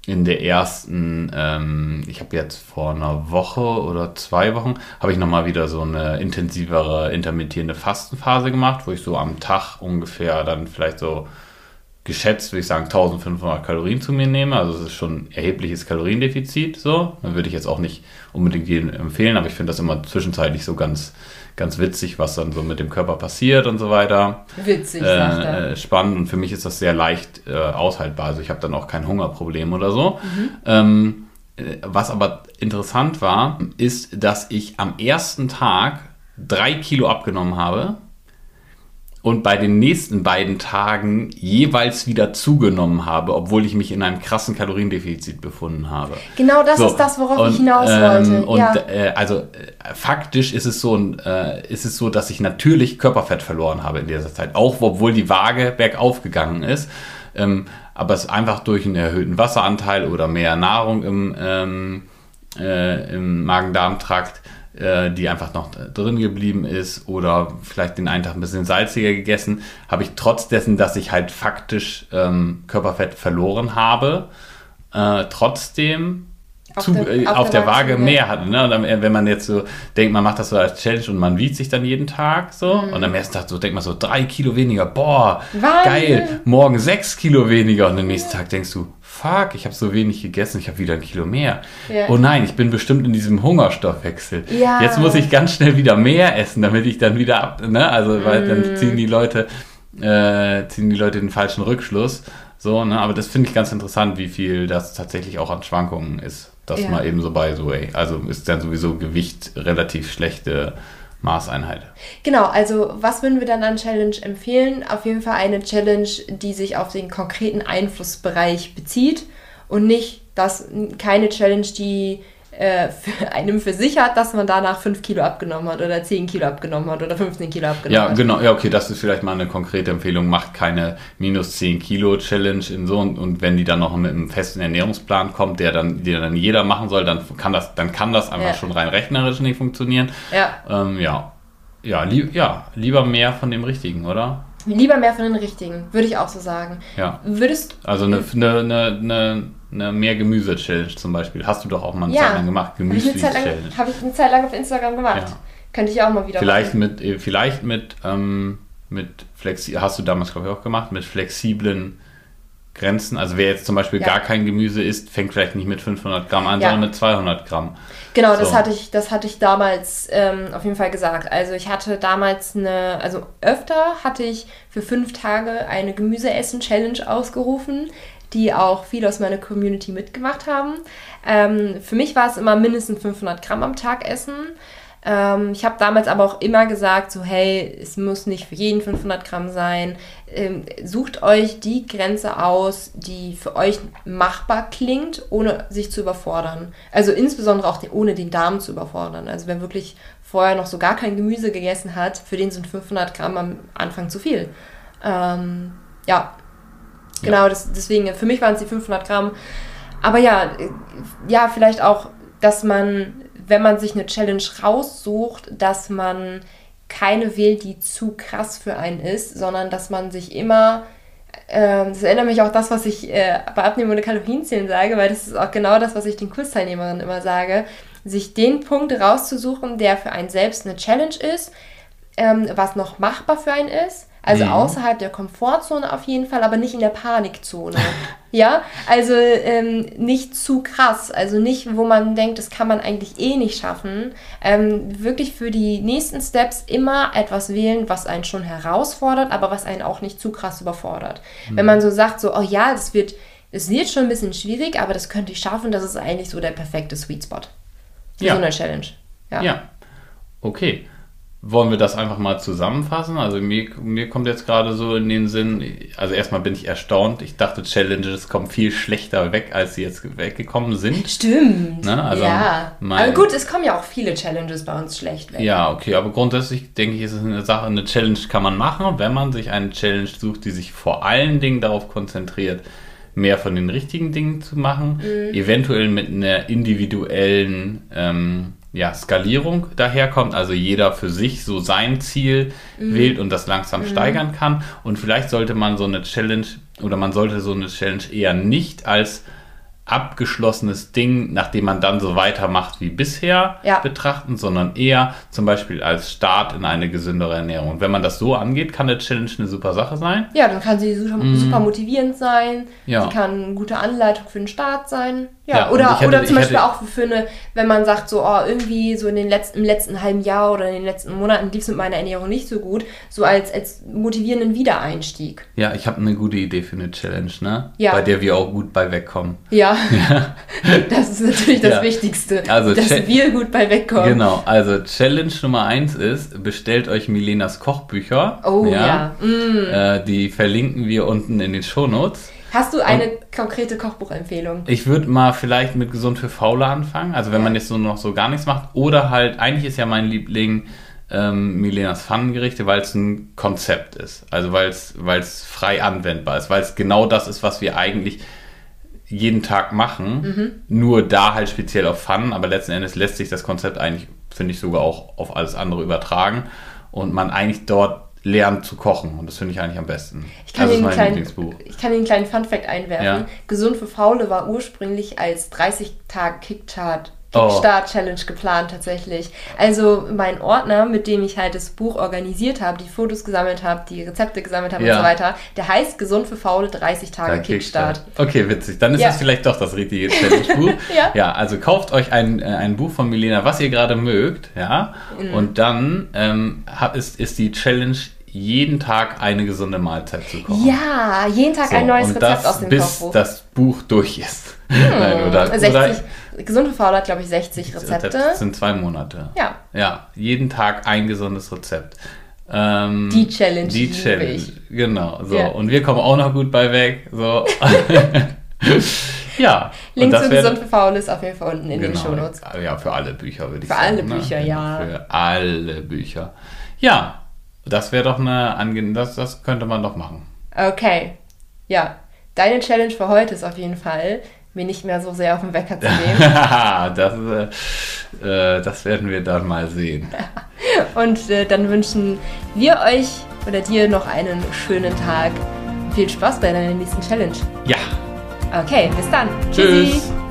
in der ersten, ähm, ich habe jetzt vor einer Woche oder zwei Wochen, habe ich nochmal wieder so eine intensivere intermittierende Fastenphase gemacht, wo ich so am Tag ungefähr dann vielleicht so geschätzt, würde ich sagen, 1500 Kalorien zu mir nehme. Also es ist schon ein erhebliches Kaloriendefizit. So, dann würde ich jetzt auch nicht unbedingt jedem empfehlen, aber ich finde das immer zwischenzeitlich so ganz, ganz witzig, was dann so mit dem Körper passiert und so weiter. Witzig, äh, sagt er. Äh, spannend und für mich ist das sehr leicht äh, aushaltbar. Also ich habe dann auch kein Hungerproblem oder so. Mhm. Ähm, äh, was aber interessant war, ist, dass ich am ersten Tag drei Kilo abgenommen habe und bei den nächsten beiden Tagen jeweils wieder zugenommen habe, obwohl ich mich in einem krassen Kaloriendefizit befunden habe. Genau das so, ist das, worauf und, ich hinaus wollte. Ähm, und ja. äh, also äh, faktisch ist es so, äh, ist es so, dass ich natürlich Körperfett verloren habe in dieser Zeit, auch obwohl die Waage bergauf gegangen ist. Ähm, aber es einfach durch einen erhöhten Wasseranteil oder mehr Nahrung im, ähm, äh, im Magen-Darm-Trakt die einfach noch drin geblieben ist oder vielleicht den einen Tag ein bisschen salziger gegessen, habe ich trotz dessen, dass ich halt faktisch ähm, Körperfett verloren habe, äh, trotzdem auf, zu, der, äh, auf, auf der, der, Waage mehr hatte. Ne? Dann, äh, wenn man jetzt so denkt, man macht das so als Challenge und man wiegt sich dann jeden Tag so mhm. und am ersten Tag so denkt man so drei Kilo weniger, boah, Wahnsinn. geil, morgen sechs Kilo weniger und am nächsten Tag denkst du, fuck, ich habe so wenig gegessen, ich habe wieder ein Kilo mehr. Ja. Oh nein, ich bin bestimmt in diesem Hungerstoffwechsel. Ja. Jetzt muss ich ganz schnell wieder mehr essen, damit ich dann wieder ab, ne? Also, weil mm. dann ziehen die Leute, äh, ziehen die Leute den falschen Rückschluss. So, ne? Aber das finde ich ganz interessant, wie viel das tatsächlich auch an Schwankungen ist. Das ja. mal eben so bei so, ey. Also ist dann sowieso Gewicht relativ schlechte Maßeinheit. Genau, also was würden wir dann an Challenge empfehlen? Auf jeden Fall eine Challenge, die sich auf den konkreten Einflussbereich bezieht und nicht dass keine Challenge, die äh, für einem versichert, dass man danach 5 Kilo abgenommen hat oder 10 Kilo abgenommen hat oder 15 Kilo abgenommen ja, hat. Ja, genau. Ja, okay, das ist vielleicht mal eine konkrete Empfehlung. Macht keine minus 10 Kilo Challenge in so und, und wenn die dann noch mit einem festen Ernährungsplan kommt, der dann, der dann jeder machen soll, dann kann das, dann kann das einfach ja. schon rein rechnerisch nicht funktionieren. Ja. Ähm, ja. Ja, lieb, ja, lieber mehr von dem Richtigen, oder? Lieber mehr von den Richtigen, würde ich auch so sagen. Ja. Würdest Also eine, eine, eine, eine eine mehr Gemüse-Challenge zum Beispiel. Hast du doch auch mal eine ja, Zeit lang gemacht. Gemüse-Challenge. Habe ich eine Zeit lang auf Instagram gemacht. Ja. Könnte ich auch mal wieder vielleicht machen. Mit, äh, vielleicht mit, ähm, mit Flexi hast du damals, glaube ich, auch gemacht, mit flexiblen Grenzen. Also wer jetzt zum Beispiel ja. gar kein Gemüse isst, fängt vielleicht nicht mit 500 Gramm an, ja. sondern mit 200 Gramm. Genau, so. das hatte ich, das hatte ich damals ähm, auf jeden Fall gesagt. Also ich hatte damals eine, also öfter hatte ich für fünf Tage eine Gemüseessen-Challenge ausgerufen die auch viele aus meiner Community mitgemacht haben. Ähm, für mich war es immer mindestens 500 Gramm am Tag essen. Ähm, ich habe damals aber auch immer gesagt, so hey, es muss nicht für jeden 500 Gramm sein. Ähm, sucht euch die Grenze aus, die für euch machbar klingt, ohne sich zu überfordern. Also insbesondere auch den, ohne den Darm zu überfordern. Also wer wirklich vorher noch so gar kein Gemüse gegessen hat, für den sind 500 Gramm am Anfang zu viel. Ähm, ja, Genau, das, deswegen, für mich waren es die 500 Gramm. Aber ja, ja, vielleicht auch, dass man, wenn man sich eine Challenge raussucht, dass man keine wählt, die zu krass für einen ist, sondern dass man sich immer, äh, das erinnert mich auch das, was ich äh, bei Abnehmen ohne Kalorienzählen sage, weil das ist auch genau das, was ich den Kursteilnehmerinnen immer sage, sich den Punkt rauszusuchen, der für einen selbst eine Challenge ist, ähm, was noch machbar für einen ist also mhm. außerhalb der Komfortzone auf jeden Fall, aber nicht in der Panikzone. ja, also ähm, nicht zu krass, also nicht, wo man denkt, das kann man eigentlich eh nicht schaffen. Ähm, wirklich für die nächsten Steps immer etwas wählen, was einen schon herausfordert, aber was einen auch nicht zu krass überfordert. Mhm. Wenn man so sagt, so, oh ja, das wird, es wird schon ein bisschen schwierig, aber das könnte ich schaffen, das ist eigentlich so der perfekte Sweet Spot. Ja. so eine Challenge. Ja. ja. Okay. Wollen wir das einfach mal zusammenfassen? Also mir, mir kommt jetzt gerade so in den Sinn, also erstmal bin ich erstaunt. Ich dachte, Challenges kommen viel schlechter weg, als sie jetzt weggekommen sind. Stimmt. Ne? Also ja. aber gut, es kommen ja auch viele Challenges bei uns schlecht weg. Ja, okay, aber grundsätzlich denke ich, ist es eine Sache, eine Challenge kann man machen, wenn man sich eine Challenge sucht, die sich vor allen Dingen darauf konzentriert, mehr von den richtigen Dingen zu machen, mhm. eventuell mit einer individuellen ähm, ja, Skalierung daherkommt, also jeder für sich so sein Ziel mhm. wählt und das langsam mhm. steigern kann. Und vielleicht sollte man so eine Challenge oder man sollte so eine Challenge eher nicht als abgeschlossenes Ding, nachdem man dann so weitermacht wie bisher ja. betrachten, sondern eher zum Beispiel als Start in eine gesündere Ernährung. Und wenn man das so angeht, kann eine Challenge eine super Sache sein. Ja, dann kann sie super, mhm. super motivierend sein. Ja. Sie kann eine gute Anleitung für den Start sein. Ja. Ja, oder, hatte, oder zum Beispiel auch für eine, wenn man sagt, so, oh, irgendwie so in den letzten, im letzten halben Jahr oder in den letzten Monaten lief es mit meiner Ernährung nicht so gut, so als, als motivierenden Wiedereinstieg. Ja, ich habe eine gute Idee für eine Challenge, ne? Ja. Bei der wir auch gut bei wegkommen. Ja. ja. das ist natürlich das ja. Wichtigste, also, dass wir gut bei wegkommen. Genau, also Challenge Nummer eins ist, bestellt euch Milenas Kochbücher. Oh ja. ja. Mm. Äh, die verlinken wir unten in den Shownotes. Hast du eine und konkrete Kochbuchempfehlung? Ich würde mal vielleicht mit Gesund für Faule anfangen. Also wenn ja. man jetzt so noch so gar nichts macht. Oder halt, eigentlich ist ja mein Liebling ähm, Milenas Pfannengerichte, weil es ein Konzept ist. Also weil es frei anwendbar ist. Weil es genau das ist, was wir eigentlich jeden Tag machen. Mhm. Nur da halt speziell auf Pfannen. Aber letzten Endes lässt sich das Konzept eigentlich, finde ich, sogar auch auf alles andere übertragen. Und man eigentlich dort lernen zu kochen. Und das finde ich eigentlich am besten. Ich kann, das ist mein kleinen, Lieblingsbuch. ich kann den kleinen Funfact einwerfen. Ja. Gesund für Faule war ursprünglich als 30 Tage Kickchart Kickstart Challenge geplant tatsächlich. Also mein Ordner, mit dem ich halt das Buch organisiert habe, die Fotos gesammelt habe, die Rezepte gesammelt habe ja. und so weiter, der heißt Gesund für Faule 30 Tage Kickstart. Kickstart. Okay, witzig. Dann ist ja. das vielleicht doch das richtige Challenge-Buch. ja. ja, also kauft euch ein, äh, ein Buch von Milena, was ihr gerade mögt, ja. Mhm. Und dann ähm, ist, ist die Challenge jeden Tag eine gesunde Mahlzeit zu kochen. Ja, jeden Tag so, ein neues Rezept das, aus dem bis Kochbuch. das Buch durch ist. Hm, Nein, oder, 60, oder, gesunde Faul hat, glaube ich, 60 Rezepte. Das sind zwei Monate. Ja. Ja, jeden Tag ein gesundes Rezept. Ähm, die Challenge. Die Challenge, ich. genau. So. Yeah. Und wir kommen auch noch gut bei weg. So. ja. Link zu Gesund für Faul ist auf jeden Fall unten in genau, den Shownotes. Ja, für alle Bücher würde ich für sagen. Für alle Bücher, ne? ja. Für alle Bücher. Ja, das wäre doch eine angenehme, das, das könnte man doch machen. Okay. Ja. Deine Challenge für heute ist auf jeden Fall, mir nicht mehr so sehr auf den Wecker zu nehmen. das, äh, äh, das werden wir dann mal sehen. Und äh, dann wünschen wir euch oder dir noch einen schönen Tag. Viel Spaß bei deiner nächsten Challenge. Ja. Okay, bis dann. Tschüss. Tschüssi.